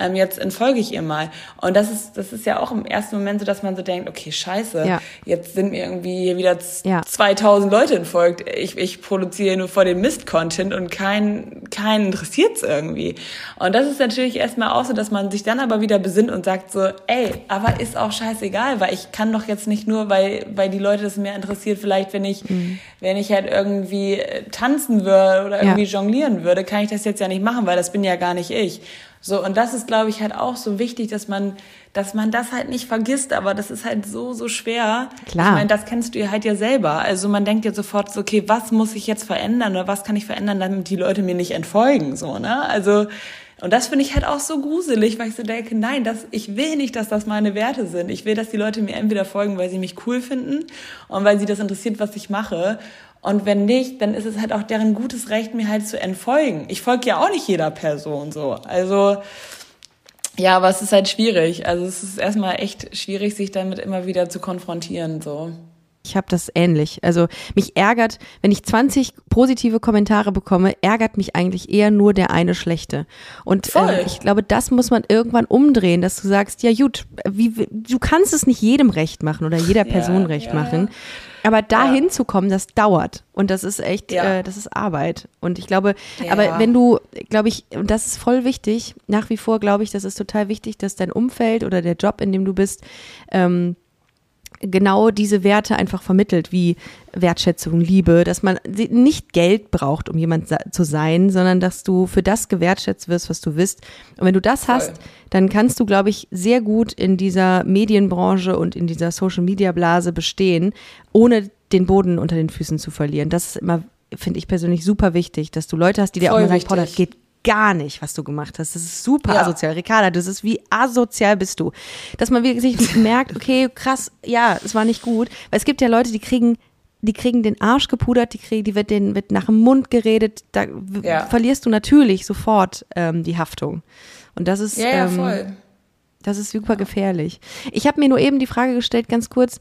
Ähm, jetzt entfolge ich ihr mal. Und das ist, das ist ja auch im ersten Moment so, dass man so denkt, okay, scheiße, ja. jetzt sind mir irgendwie wieder ja. 2000 Leute entfolgt. Ich, ich produziere nur vor dem Mist-Content und keinen keinen interessiert's irgendwie. Und das ist natürlich erstmal auch so, dass man sich dann aber wieder besinnt und sagt so, ey, aber ist auch scheißegal, weil ich kann doch jetzt nicht nur, weil, weil die Leute das mehr interessiert, vielleicht wenn ich, mhm. wenn ich halt irgendwie irgendwie äh, tanzen würde oder irgendwie ja. jonglieren würde, kann ich das jetzt ja nicht machen, weil das bin ja gar nicht ich. So, und das ist, glaube ich, halt auch so wichtig, dass man, dass man das halt nicht vergisst, aber das ist halt so, so schwer. Klar. Ich meine, das kennst du ja halt ja selber. Also man denkt ja sofort so, okay, was muss ich jetzt verändern oder was kann ich verändern, damit die Leute mir nicht entfolgen, so, ne? Also, und das finde ich halt auch so gruselig, weil ich so denke, nein, das, ich will nicht, dass das meine Werte sind. Ich will, dass die Leute mir entweder folgen, weil sie mich cool finden und weil sie das interessiert, was ich mache. Und wenn nicht, dann ist es halt auch deren gutes Recht, mir halt zu entfolgen. Ich folge ja auch nicht jeder Person so. Also, ja, aber es ist halt schwierig. Also es ist erstmal echt schwierig, sich damit immer wieder zu konfrontieren, so. Ich habe das ähnlich. Also mich ärgert, wenn ich 20 positive Kommentare bekomme, ärgert mich eigentlich eher nur der eine schlechte. Und äh, ich glaube, das muss man irgendwann umdrehen, dass du sagst, ja gut, wie, du kannst es nicht jedem recht machen oder jeder Person ja, recht ja, machen. Ja. Aber dahin zu kommen, das dauert. Und das ist echt, äh, das ist Arbeit. Und ich glaube, aber wenn du, glaube ich, und das ist voll wichtig, nach wie vor glaube ich, das ist total wichtig, dass dein Umfeld oder der Job, in dem du bist, ähm, genau diese Werte einfach vermittelt, wie Wertschätzung, Liebe, dass man nicht Geld braucht, um jemand zu sein, sondern dass du für das gewertschätzt wirst, was du bist. Und wenn du das Voll. hast, dann kannst du, glaube ich, sehr gut in dieser Medienbranche und in dieser Social-Media-Blase bestehen, ohne den Boden unter den Füßen zu verlieren. Das ist immer, finde ich persönlich super wichtig, dass du Leute hast, die dir Voll auch mal sagen, Paul, das geht gar nicht, was du gemacht hast. Das ist super ja. asozial. Ricarda, das ist wie asozial bist du. Dass man wirklich merkt, okay, krass, ja, es war nicht gut. Weil es gibt ja Leute, die kriegen die kriegen den Arsch gepudert, die kriegen, die wird den wird nach dem Mund geredet, da ja. verlierst du natürlich sofort ähm, die Haftung. Und das ist ja, ja, ähm, voll. das ist super gefährlich. Ich habe mir nur eben die Frage gestellt, ganz kurz,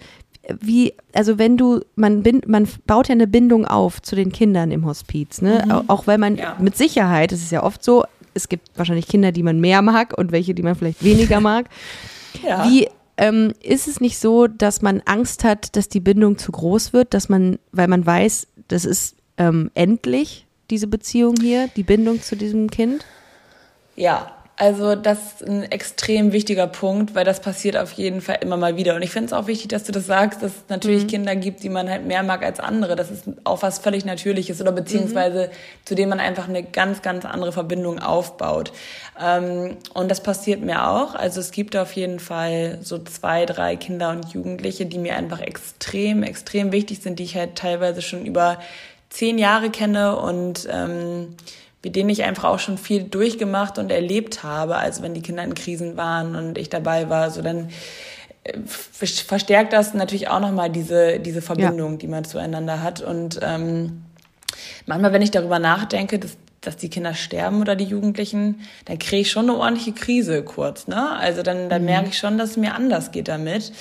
wie, also wenn du, man, bind, man baut ja eine Bindung auf zu den Kindern im Hospiz, ne? Mhm. Auch weil man ja. mit Sicherheit, es ist ja oft so, es gibt wahrscheinlich Kinder, die man mehr mag und welche, die man vielleicht weniger mag. ja. Wie ähm, ist es nicht so, dass man Angst hat, dass die Bindung zu groß wird, dass man, weil man weiß, das ist ähm, endlich, diese Beziehung hier, die Bindung zu diesem Kind? Ja, also das ist ein extrem wichtiger Punkt, weil das passiert auf jeden Fall immer mal wieder. Und ich finde es auch wichtig, dass du das sagst, dass es natürlich mhm. Kinder gibt, die man halt mehr mag als andere. Das ist auch was völlig Natürliches oder beziehungsweise mhm. zu dem man einfach eine ganz, ganz andere Verbindung aufbaut. Ähm, und das passiert mir auch. Also es gibt auf jeden Fall so zwei, drei Kinder und Jugendliche, die mir einfach extrem, extrem wichtig sind, die ich halt teilweise schon über zehn Jahre kenne und ähm, mit denen ich einfach auch schon viel durchgemacht und erlebt habe. Also wenn die Kinder in Krisen waren und ich dabei war, so dann äh, verstärkt das natürlich auch nochmal diese, diese Verbindung, ja. die man zueinander hat. Und ähm, manchmal, wenn ich darüber nachdenke, dass, dass die Kinder sterben oder die Jugendlichen, dann kriege ich schon eine ordentliche Krise kurz. Ne? Also dann, dann mhm. merke ich schon, dass es mir anders geht damit.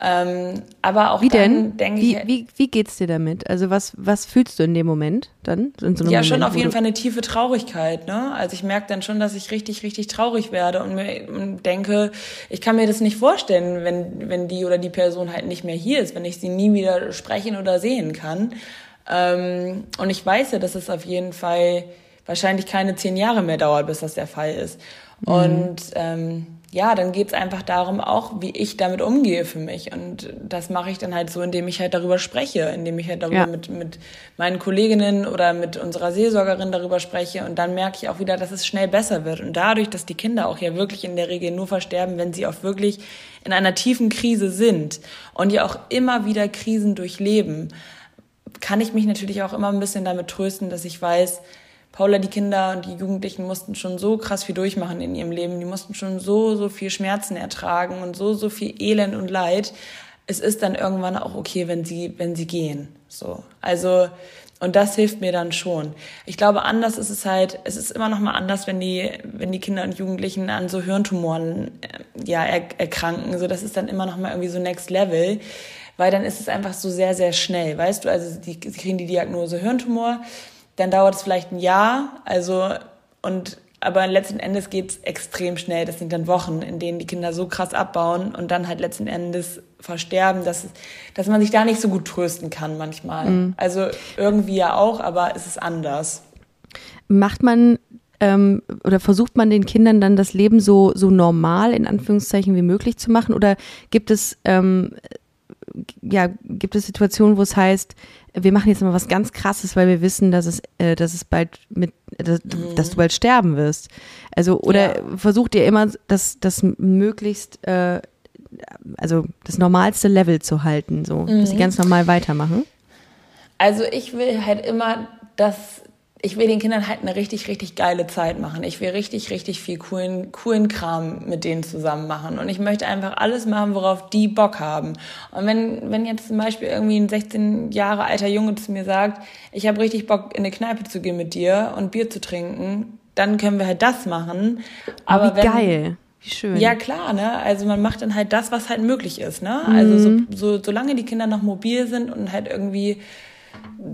Ähm, aber auch wie dann denke ich. Wie, wie, wie geht's dir damit? Also was, was fühlst du in dem Moment dann? So ja, Moment, schon auf jeden Fall eine tiefe Traurigkeit. Ne? Also ich merke dann schon, dass ich richtig, richtig traurig werde und mir und denke, ich kann mir das nicht vorstellen, wenn, wenn die oder die Person halt nicht mehr hier ist, wenn ich sie nie wieder sprechen oder sehen kann. Ähm, und ich weiß ja, dass es auf jeden Fall wahrscheinlich keine zehn Jahre mehr dauert, bis das der Fall ist. Mhm. Und ähm, ja, dann geht's einfach darum auch, wie ich damit umgehe für mich. Und das mache ich dann halt so, indem ich halt darüber spreche, indem ich halt darüber ja. mit, mit meinen Kolleginnen oder mit unserer Seelsorgerin darüber spreche. Und dann merke ich auch wieder, dass es schnell besser wird. Und dadurch, dass die Kinder auch ja wirklich in der Regel nur versterben, wenn sie auch wirklich in einer tiefen Krise sind und ja auch immer wieder Krisen durchleben, kann ich mich natürlich auch immer ein bisschen damit trösten, dass ich weiß, Paula, die Kinder und die Jugendlichen mussten schon so krass viel durchmachen in ihrem Leben. Die mussten schon so, so viel Schmerzen ertragen und so, so viel Elend und Leid. Es ist dann irgendwann auch okay, wenn sie, wenn sie gehen. So. Also, und das hilft mir dann schon. Ich glaube, anders ist es halt, es ist immer noch mal anders, wenn die, wenn die Kinder und Jugendlichen an so Hirntumoren, äh, ja, er, erkranken. So, das ist dann immer noch mal irgendwie so next level. Weil dann ist es einfach so sehr, sehr schnell. Weißt du, also, die, sie kriegen die Diagnose Hirntumor dann dauert es vielleicht ein Jahr, also und aber letzten Endes geht's extrem schnell. Das sind dann Wochen, in denen die Kinder so krass abbauen und dann halt letzten Endes versterben, dass, dass man sich da nicht so gut trösten kann manchmal. Mhm. Also irgendwie ja auch, aber es ist anders. Macht man ähm, oder versucht man den Kindern dann das Leben so, so normal in Anführungszeichen wie möglich zu machen? Oder gibt es ähm, ja, gibt es Situationen, wo es heißt, wir machen jetzt mal was ganz krasses, weil wir wissen, dass es, äh, dass es bald mit, dass, mhm. dass, du bald sterben wirst. Also, oder ja. versucht ihr immer, das, das möglichst, äh, also das normalste Level zu halten, so, mhm. dass sie mhm. ganz normal weitermachen? Also ich will halt immer, dass ich will den Kindern halt eine richtig, richtig geile Zeit machen. Ich will richtig, richtig viel coolen, coolen Kram mit denen zusammen machen. Und ich möchte einfach alles machen, worauf die Bock haben. Und wenn, wenn jetzt zum Beispiel irgendwie ein 16 Jahre alter Junge zu mir sagt, ich habe richtig Bock, in eine Kneipe zu gehen mit dir und Bier zu trinken, dann können wir halt das machen. Aber oh, wie wenn, geil. Wie schön. Ja, klar, ne? Also man macht dann halt das, was halt möglich ist, ne? Also so, mhm. so, solange die Kinder noch mobil sind und halt irgendwie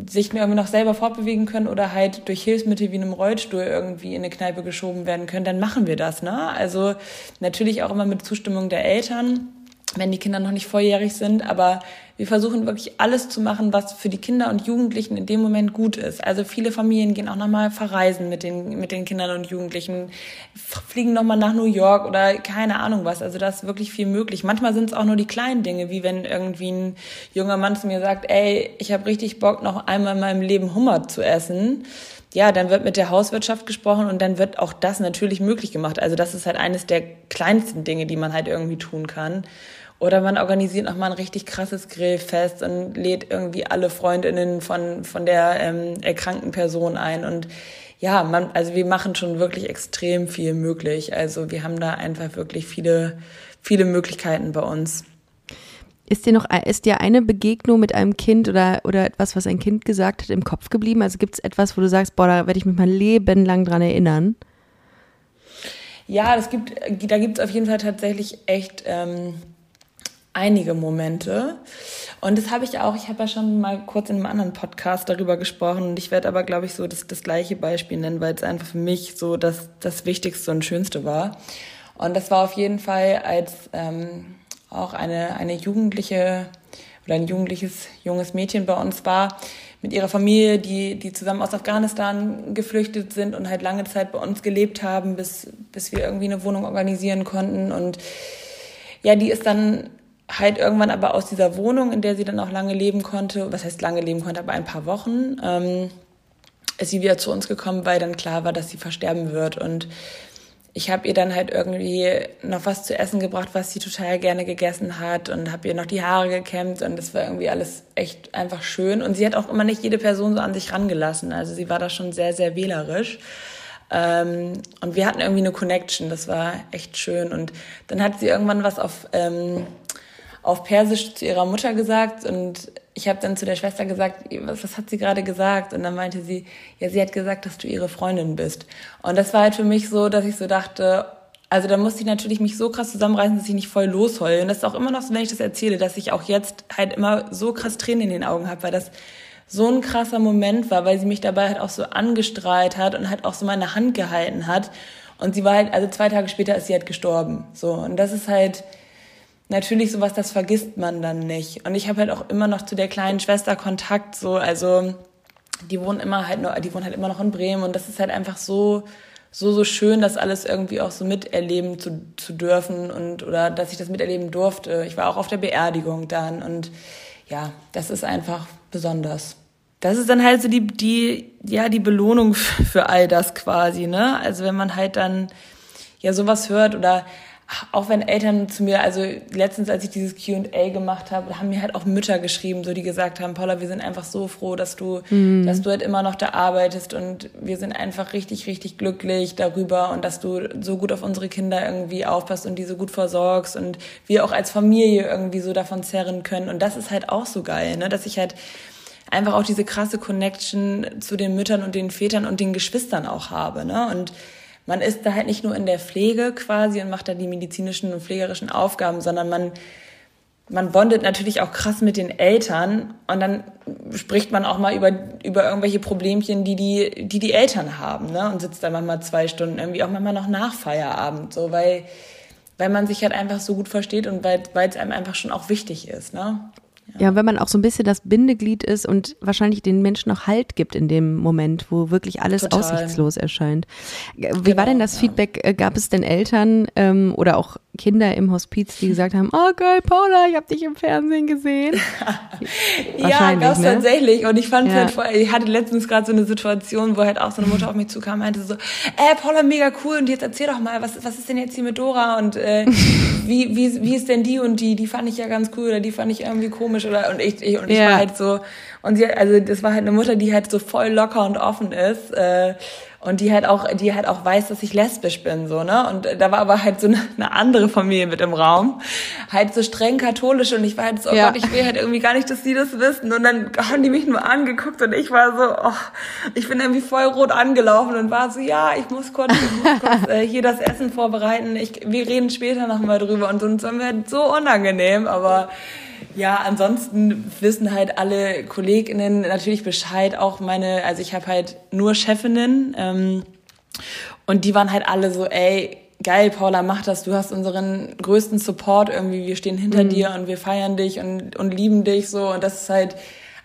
sich mir irgendwie noch selber fortbewegen können oder halt durch Hilfsmittel wie einem Rollstuhl irgendwie in eine Kneipe geschoben werden können, dann machen wir das. Ne? Also natürlich auch immer mit Zustimmung der Eltern wenn die Kinder noch nicht volljährig sind, aber wir versuchen wirklich alles zu machen, was für die Kinder und Jugendlichen in dem Moment gut ist. Also viele Familien gehen auch nochmal verreisen mit den, mit den Kindern und Jugendlichen, fliegen nochmal nach New York oder keine Ahnung was. Also da ist wirklich viel möglich. Manchmal sind es auch nur die kleinen Dinge, wie wenn irgendwie ein junger Mann zu mir sagt, ey, ich habe richtig Bock, noch einmal in meinem Leben Hummer zu essen ja, dann wird mit der Hauswirtschaft gesprochen und dann wird auch das natürlich möglich gemacht. Also das ist halt eines der kleinsten Dinge, die man halt irgendwie tun kann. Oder man organisiert nochmal ein richtig krasses Grillfest und lädt irgendwie alle Freundinnen von, von der ähm, erkrankten Person ein. Und ja, man, also wir machen schon wirklich extrem viel möglich. Also wir haben da einfach wirklich viele, viele Möglichkeiten bei uns. Ist dir noch, ist dir eine Begegnung mit einem Kind oder, oder etwas, was ein Kind gesagt hat, im Kopf geblieben? Also gibt es etwas, wo du sagst, boah, da werde ich mich mein Leben lang dran erinnern? Ja, das gibt, da gibt es auf jeden Fall tatsächlich echt ähm, einige Momente. Und das habe ich auch, ich habe ja schon mal kurz in einem anderen Podcast darüber gesprochen und ich werde aber, glaube ich, so das, das gleiche Beispiel nennen, weil es einfach für mich so das, das Wichtigste und Schönste war. Und das war auf jeden Fall, als ähm, auch eine, eine Jugendliche oder ein jugendliches, junges Mädchen bei uns war, mit ihrer Familie, die, die zusammen aus Afghanistan geflüchtet sind und halt lange Zeit bei uns gelebt haben, bis, bis wir irgendwie eine Wohnung organisieren konnten. Und ja, die ist dann halt irgendwann aber aus dieser Wohnung, in der sie dann auch lange leben konnte, was heißt lange leben konnte, aber ein paar Wochen, ähm, ist sie wieder zu uns gekommen, weil dann klar war, dass sie versterben wird. Und ich habe ihr dann halt irgendwie noch was zu essen gebracht, was sie total gerne gegessen hat und habe ihr noch die Haare gekämmt und das war irgendwie alles echt einfach schön. Und sie hat auch immer nicht jede Person so an sich rangelassen. Also sie war da schon sehr, sehr wählerisch. Ähm, und wir hatten irgendwie eine Connection, das war echt schön. Und dann hat sie irgendwann was auf ähm, auf Persisch zu ihrer Mutter gesagt und ich habe dann zu der Schwester gesagt, was, was hat sie gerade gesagt? Und dann meinte sie, ja, sie hat gesagt, dass du ihre Freundin bist. Und das war halt für mich so, dass ich so dachte, also da musste ich natürlich mich so krass zusammenreißen, dass ich nicht voll losheule. Und das ist auch immer noch so, wenn ich das erzähle, dass ich auch jetzt halt immer so krass Tränen in den Augen habe, weil das so ein krasser Moment war, weil sie mich dabei halt auch so angestrahlt hat und halt auch so meine Hand gehalten hat. Und sie war halt, also zwei Tage später ist sie halt gestorben. So. Und das ist halt, natürlich sowas, das vergisst man dann nicht. Und ich habe halt auch immer noch zu der kleinen Schwester Kontakt, so, also die wohnen immer halt nur, die wohnen halt immer noch in Bremen und das ist halt einfach so, so, so schön, das alles irgendwie auch so miterleben zu, zu dürfen und, oder dass ich das miterleben durfte. Ich war auch auf der Beerdigung dann und ja, das ist einfach besonders. Das ist dann halt so die, die, ja, die Belohnung für all das quasi, ne? Also wenn man halt dann, ja, sowas hört oder auch wenn Eltern zu mir, also letztens, als ich dieses Q&A gemacht habe, haben mir halt auch Mütter geschrieben, so die gesagt haben, Paula, wir sind einfach so froh, dass du, mhm. dass du halt immer noch da arbeitest und wir sind einfach richtig, richtig glücklich darüber und dass du so gut auf unsere Kinder irgendwie aufpasst und die so gut versorgst und wir auch als Familie irgendwie so davon zerren können. Und das ist halt auch so geil, ne, dass ich halt einfach auch diese krasse Connection zu den Müttern und den Vätern und den Geschwistern auch habe, ne, und man ist da halt nicht nur in der Pflege quasi und macht da die medizinischen und pflegerischen Aufgaben, sondern man, man bondet natürlich auch krass mit den Eltern und dann spricht man auch mal über, über irgendwelche Problemchen, die die, die, die Eltern haben, ne? Und sitzt da manchmal zwei Stunden, irgendwie auch manchmal noch nach Feierabend, so, weil, weil man sich halt einfach so gut versteht und weil, es einem einfach schon auch wichtig ist, ne? Ja, wenn man auch so ein bisschen das Bindeglied ist und wahrscheinlich den Menschen noch Halt gibt in dem Moment, wo wirklich alles Total. aussichtslos erscheint. Wie genau, war denn das Feedback? Ja. Gab es denn Eltern ähm, oder auch Kinder im Hospiz, die gesagt haben, oh geil, Paula, ich habe dich im Fernsehen gesehen. ja, gab's ne? tatsächlich. Und ich fand ja. halt voll, ich hatte letztens gerade so eine Situation, wo halt auch so eine Mutter auf mich zukam und meinte so, äh, Paula, mega cool. Und jetzt erzähl doch mal, was, was ist denn jetzt hier mit Dora? Und äh, wie, wie, wie ist denn die und die? Die fand ich ja ganz cool oder die fand ich irgendwie komisch. Oder und ich, ich und ich ja. war halt so, und sie, also das war halt eine Mutter, die halt so voll locker und offen ist. Äh, und die halt auch, die halt auch weiß, dass ich lesbisch bin, so, ne? Und da war aber halt so eine, eine andere Familie mit im Raum, halt so streng katholisch und ich war halt so, oh ja. Gott, ich will halt irgendwie gar nicht, dass die das wissen und dann haben die mich nur angeguckt und ich war so, oh, ich bin irgendwie voll rot angelaufen und war so, ja, ich muss kurz, ich muss kurz äh, hier das Essen vorbereiten, ich, wir reden später nochmal drüber und uns war mir halt so unangenehm, aber ja, ansonsten wissen halt alle KollegInnen natürlich Bescheid. Auch meine, also ich habe halt nur Chefinnen ähm, und die waren halt alle so, ey, geil, Paula, mach das. Du hast unseren größten Support irgendwie. Wir stehen hinter mhm. dir und wir feiern dich und, und lieben dich so. Und das ist halt,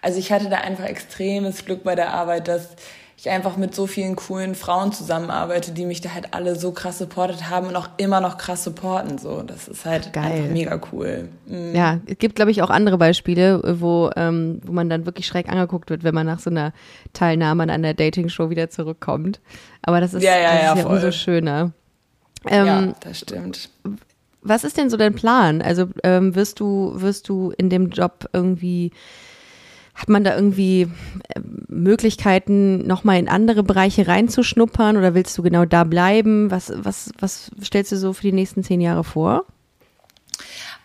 also ich hatte da einfach extremes Glück bei der Arbeit, dass ich einfach mit so vielen coolen Frauen zusammenarbeite, die mich da halt alle so krass supportet haben und auch immer noch krass supporten. So, das ist halt Geil. mega cool. Mhm. Ja, es gibt, glaube ich, auch andere Beispiele, wo, ähm, wo man dann wirklich schräg angeguckt wird, wenn man nach so einer Teilnahme an einer Dating-Show wieder zurückkommt. Aber das ist ja, ja, das ja, ist ja umso schöner. Ähm, ja, das stimmt. Was ist denn so dein Plan? Also ähm, wirst du wirst du in dem Job irgendwie hat man da irgendwie äh, Möglichkeiten, nochmal in andere Bereiche reinzuschnuppern oder willst du genau da bleiben? Was, was, was stellst du so für die nächsten zehn Jahre vor?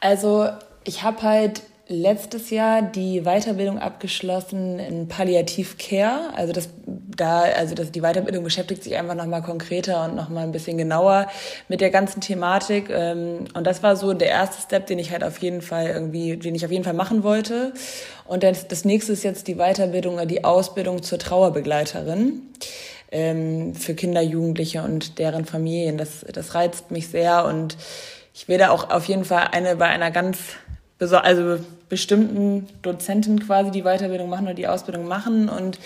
Also ich habe halt letztes Jahr die Weiterbildung abgeschlossen in Palliativ Care. Also das da, also das, die Weiterbildung beschäftigt sich einfach nochmal konkreter und nochmal ein bisschen genauer mit der ganzen Thematik. Ähm, und das war so der erste Step, den ich halt auf jeden Fall irgendwie, den ich auf jeden Fall machen wollte. Und das, das nächste ist jetzt die Weiterbildung, die Ausbildung zur Trauerbegleiterin ähm, für Kinder, Jugendliche und deren Familien. Das, das reizt mich sehr und ich da auch auf jeden Fall eine bei einer ganz also bestimmten Dozenten quasi die Weiterbildung machen oder die Ausbildung machen. Und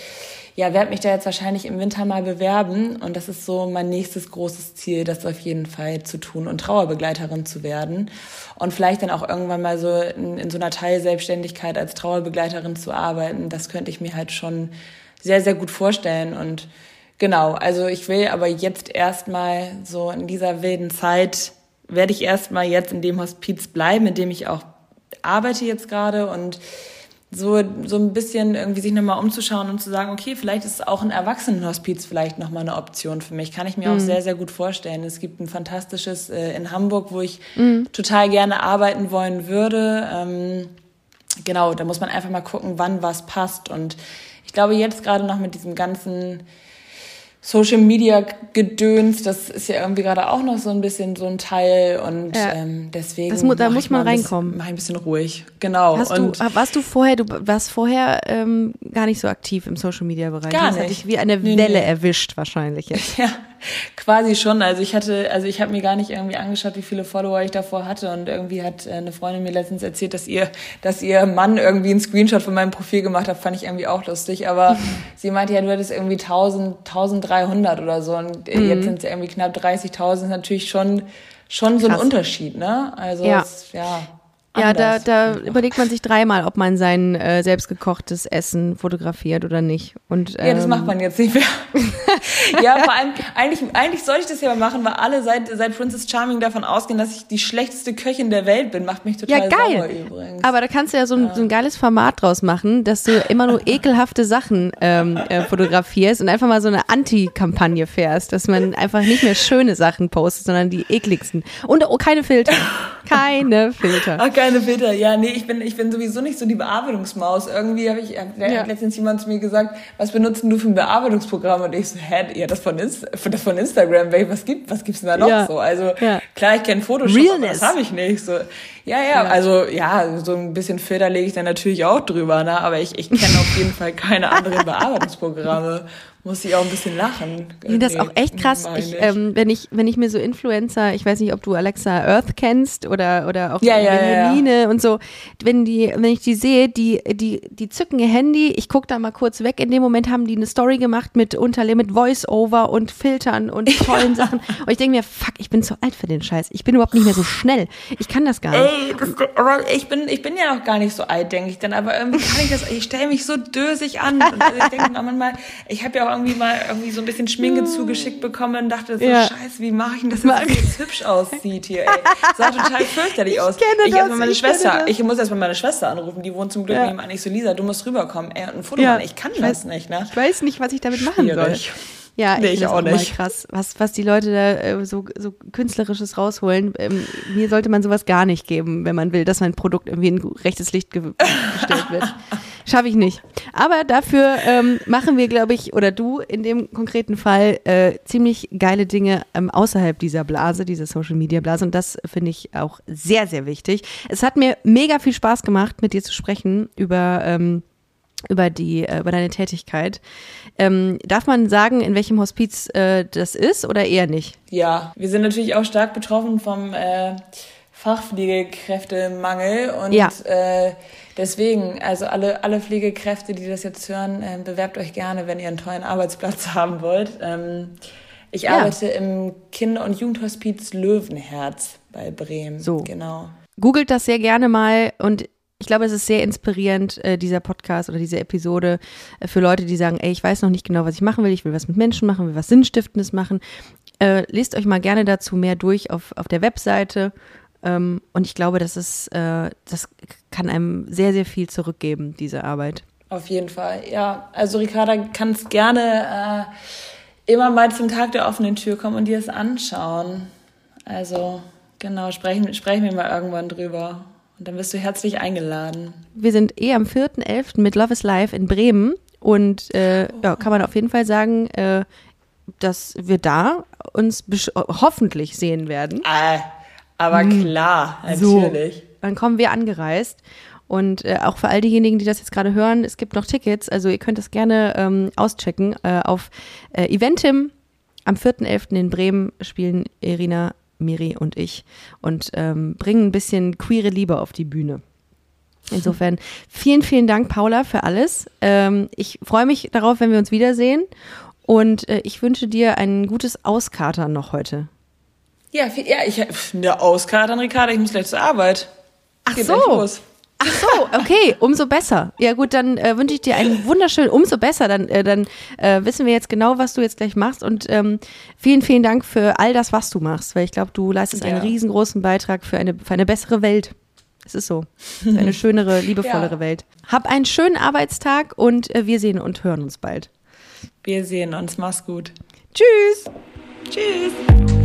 ja, werde mich da jetzt wahrscheinlich im Winter mal bewerben. Und das ist so mein nächstes großes Ziel, das auf jeden Fall zu tun und Trauerbegleiterin zu werden. Und vielleicht dann auch irgendwann mal so in, in so einer Teilselbstständigkeit als Trauerbegleiterin zu arbeiten. Das könnte ich mir halt schon sehr, sehr gut vorstellen. Und genau, also ich will aber jetzt erstmal so in dieser wilden Zeit werde ich erstmal jetzt in dem Hospiz bleiben, in dem ich auch arbeite jetzt gerade und so, so ein bisschen irgendwie sich nochmal umzuschauen und zu sagen, okay, vielleicht ist auch ein Erwachsenenhospiz vielleicht nochmal eine Option für mich. Kann ich mir mhm. auch sehr, sehr gut vorstellen. Es gibt ein fantastisches äh, in Hamburg, wo ich mhm. total gerne arbeiten wollen würde. Ähm, genau, da muss man einfach mal gucken, wann was passt. Und ich glaube, jetzt gerade noch mit diesem ganzen Social Media Gedöns, das ist ja irgendwie gerade auch noch so ein bisschen so ein Teil und ja. ähm, deswegen das mu da muss man reinkommen. Mach ein bisschen ruhig, genau. Hast und du, warst du vorher, du warst vorher ähm, gar nicht so aktiv im Social Media Bereich. Gar das nicht. hat dich wie eine nee, Welle nee. erwischt wahrscheinlich jetzt. Ja, quasi schon. Also ich hatte, also ich habe mir gar nicht irgendwie angeschaut, wie viele Follower ich davor hatte und irgendwie hat äh, eine Freundin mir letztens erzählt, dass ihr, dass ihr Mann irgendwie einen Screenshot von meinem Profil gemacht hat, fand ich irgendwie auch lustig. Aber sie meinte ja, du hattest irgendwie 1000, 1300 oder so und mhm. jetzt sind es irgendwie knapp 30.000. Ist natürlich schon schon so ein Unterschied, ne? Also ja. Es, ja. Ja, da, da überlegt man sich dreimal, ob man sein äh, selbstgekochtes Essen fotografiert oder nicht. Und, ähm, ja, das macht ähm, man jetzt nicht mehr. ja, vor allem, eigentlich, eigentlich sollte ich das ja mal machen, weil alle seit, seit Princess Charming davon ausgehen, dass ich die schlechteste Köchin der Welt bin. Macht mich total ja, geil. sauer übrigens. Aber da kannst du ja so ein, ja. so ein geiles Format draus machen, dass du immer nur ekelhafte Sachen ähm, äh, fotografierst und einfach mal so eine Anti-Kampagne fährst, dass man einfach nicht mehr schöne Sachen postet, sondern die ekligsten. Und oh, keine Filter. Keine Filter. Okay keine Filter. Ja, nee, ich bin, ich bin sowieso nicht so die Bearbeitungsmaus. Irgendwie habe ich, hab ja. letztens jemand zu mir gesagt, was benutzen du für ein Bearbeitungsprogramm? Und ich so, hä, ja, das von, Inst das von Instagram, was gibt, was gibt's denn da noch ja. so? Also, ja. klar, ich kenne Photoshop, Realness. das habe ich nicht. So, ja, ja, also, ja, so ein bisschen Filter lege ich dann natürlich auch drüber, ne? Aber ich, ich kenne auf jeden Fall keine anderen Bearbeitungsprogramme. Muss ich auch ein bisschen lachen. Ich finde das auch echt krass. Ich, ähm, wenn, ich, wenn ich mir so Influencer, ich weiß nicht, ob du Alexa Earth kennst oder, oder auch ja, ja, Benjaline ja. und so, wenn die, wenn ich die sehe, die, die, die zücken ihr Handy, ich gucke da mal kurz weg. In dem Moment haben die eine Story gemacht mit Unterle mit Voice-Over und Filtern und tollen Sachen. Und ich denke mir, fuck, ich bin zu alt für den Scheiß. Ich bin überhaupt nicht mehr so schnell. Ich kann das gar nicht. Ey, das, ich bin, ich bin ja noch gar nicht so alt, denke ich dann. Aber irgendwie kann ich das, ich stelle mich so dösig an. Und ich denke manchmal, ich habe ja auch irgendwie mal irgendwie so ein bisschen Schminke zugeschickt bekommen und dachte so, ja. scheiße, wie mache ich denn das, dass es jetzt hübsch aussieht hier, ey. Sah total fürchterlich ich aus. Kenne ich das, meine ich Schwester, ich muss erst mal meine Schwester anrufen, die wohnt zum Glück ja. nebenan. Ich so, Lisa, du musst rüberkommen, ey, und ein Foto ja. machen. Ich kann ich das weiß, nicht, ne? Ich weiß nicht, was ich damit machen Schwierig. soll. Ja, nee, ich, ich auch nicht. krass, was, was die Leute da äh, so, so künstlerisches rausholen. Ähm, mir sollte man sowas gar nicht geben, wenn man will, dass mein Produkt irgendwie in rechtes Licht ge gestellt wird. Schaffe ich nicht. Aber dafür ähm, machen wir, glaube ich, oder du in dem konkreten Fall äh, ziemlich geile Dinge ähm, außerhalb dieser Blase, dieser Social Media Blase. Und das finde ich auch sehr, sehr wichtig. Es hat mir mega viel Spaß gemacht, mit dir zu sprechen über ähm, über die äh, über deine Tätigkeit. Ähm, darf man sagen, in welchem Hospiz äh, das ist oder eher nicht? Ja, wir sind natürlich auch stark betroffen vom äh, Fachpflegekräftemangel und ja. äh, deswegen, also alle, alle Pflegekräfte, die das jetzt hören, äh, bewerbt euch gerne, wenn ihr einen tollen Arbeitsplatz haben wollt. Ähm, ich ja. arbeite im Kinder- und Jugendhospiz Löwenherz bei Bremen. So. Genau. Googelt das sehr gerne mal und ich glaube, es ist sehr inspirierend, äh, dieser Podcast oder diese Episode äh, für Leute, die sagen, ey, ich weiß noch nicht genau, was ich machen will, ich will was mit Menschen machen, will was Sinnstiftendes machen. Äh, lest euch mal gerne dazu mehr durch auf, auf der Webseite. Ähm, und ich glaube, das ist, äh, das kann einem sehr, sehr viel zurückgeben, diese Arbeit. Auf jeden Fall, ja. Also Ricarda, kannst gerne äh, immer mal zum Tag der offenen Tür kommen und dir es anschauen. Also, genau, sprechen, sprechen wir mal irgendwann drüber. Und dann wirst du herzlich eingeladen. Wir sind eh am 4.11. mit Love is Live in Bremen. Und äh, oh. ja, kann man auf jeden Fall sagen, äh, dass wir da uns hoffentlich sehen werden. Ah, aber hm. klar, natürlich. So, dann kommen wir angereist. Und äh, auch für all diejenigen, die das jetzt gerade hören, es gibt noch Tickets. Also ihr könnt das gerne ähm, auschecken. Äh, auf äh, Eventim am 4.11. in Bremen spielen Irina Miri und ich und ähm, bringen ein bisschen queere Liebe auf die Bühne. Insofern vielen, vielen Dank, Paula, für alles. Ähm, ich freue mich darauf, wenn wir uns wiedersehen und äh, ich wünsche dir ein gutes Auskatern noch heute. Ja, ja, ich eine Auskatern, Ricarda, ich muss gleich zur Arbeit. Ach so. Ach so, okay, umso besser. Ja gut, dann äh, wünsche ich dir einen wunderschönen, umso besser. Dann, äh, dann äh, wissen wir jetzt genau, was du jetzt gleich machst. Und ähm, vielen, vielen Dank für all das, was du machst, weil ich glaube, du leistest ja. einen riesengroßen Beitrag für eine, für eine bessere Welt. Es ist so. Für eine schönere, liebevollere ja. Welt. Hab einen schönen Arbeitstag und äh, wir sehen und hören uns bald. Wir sehen uns. Mach's gut. Tschüss. Tschüss.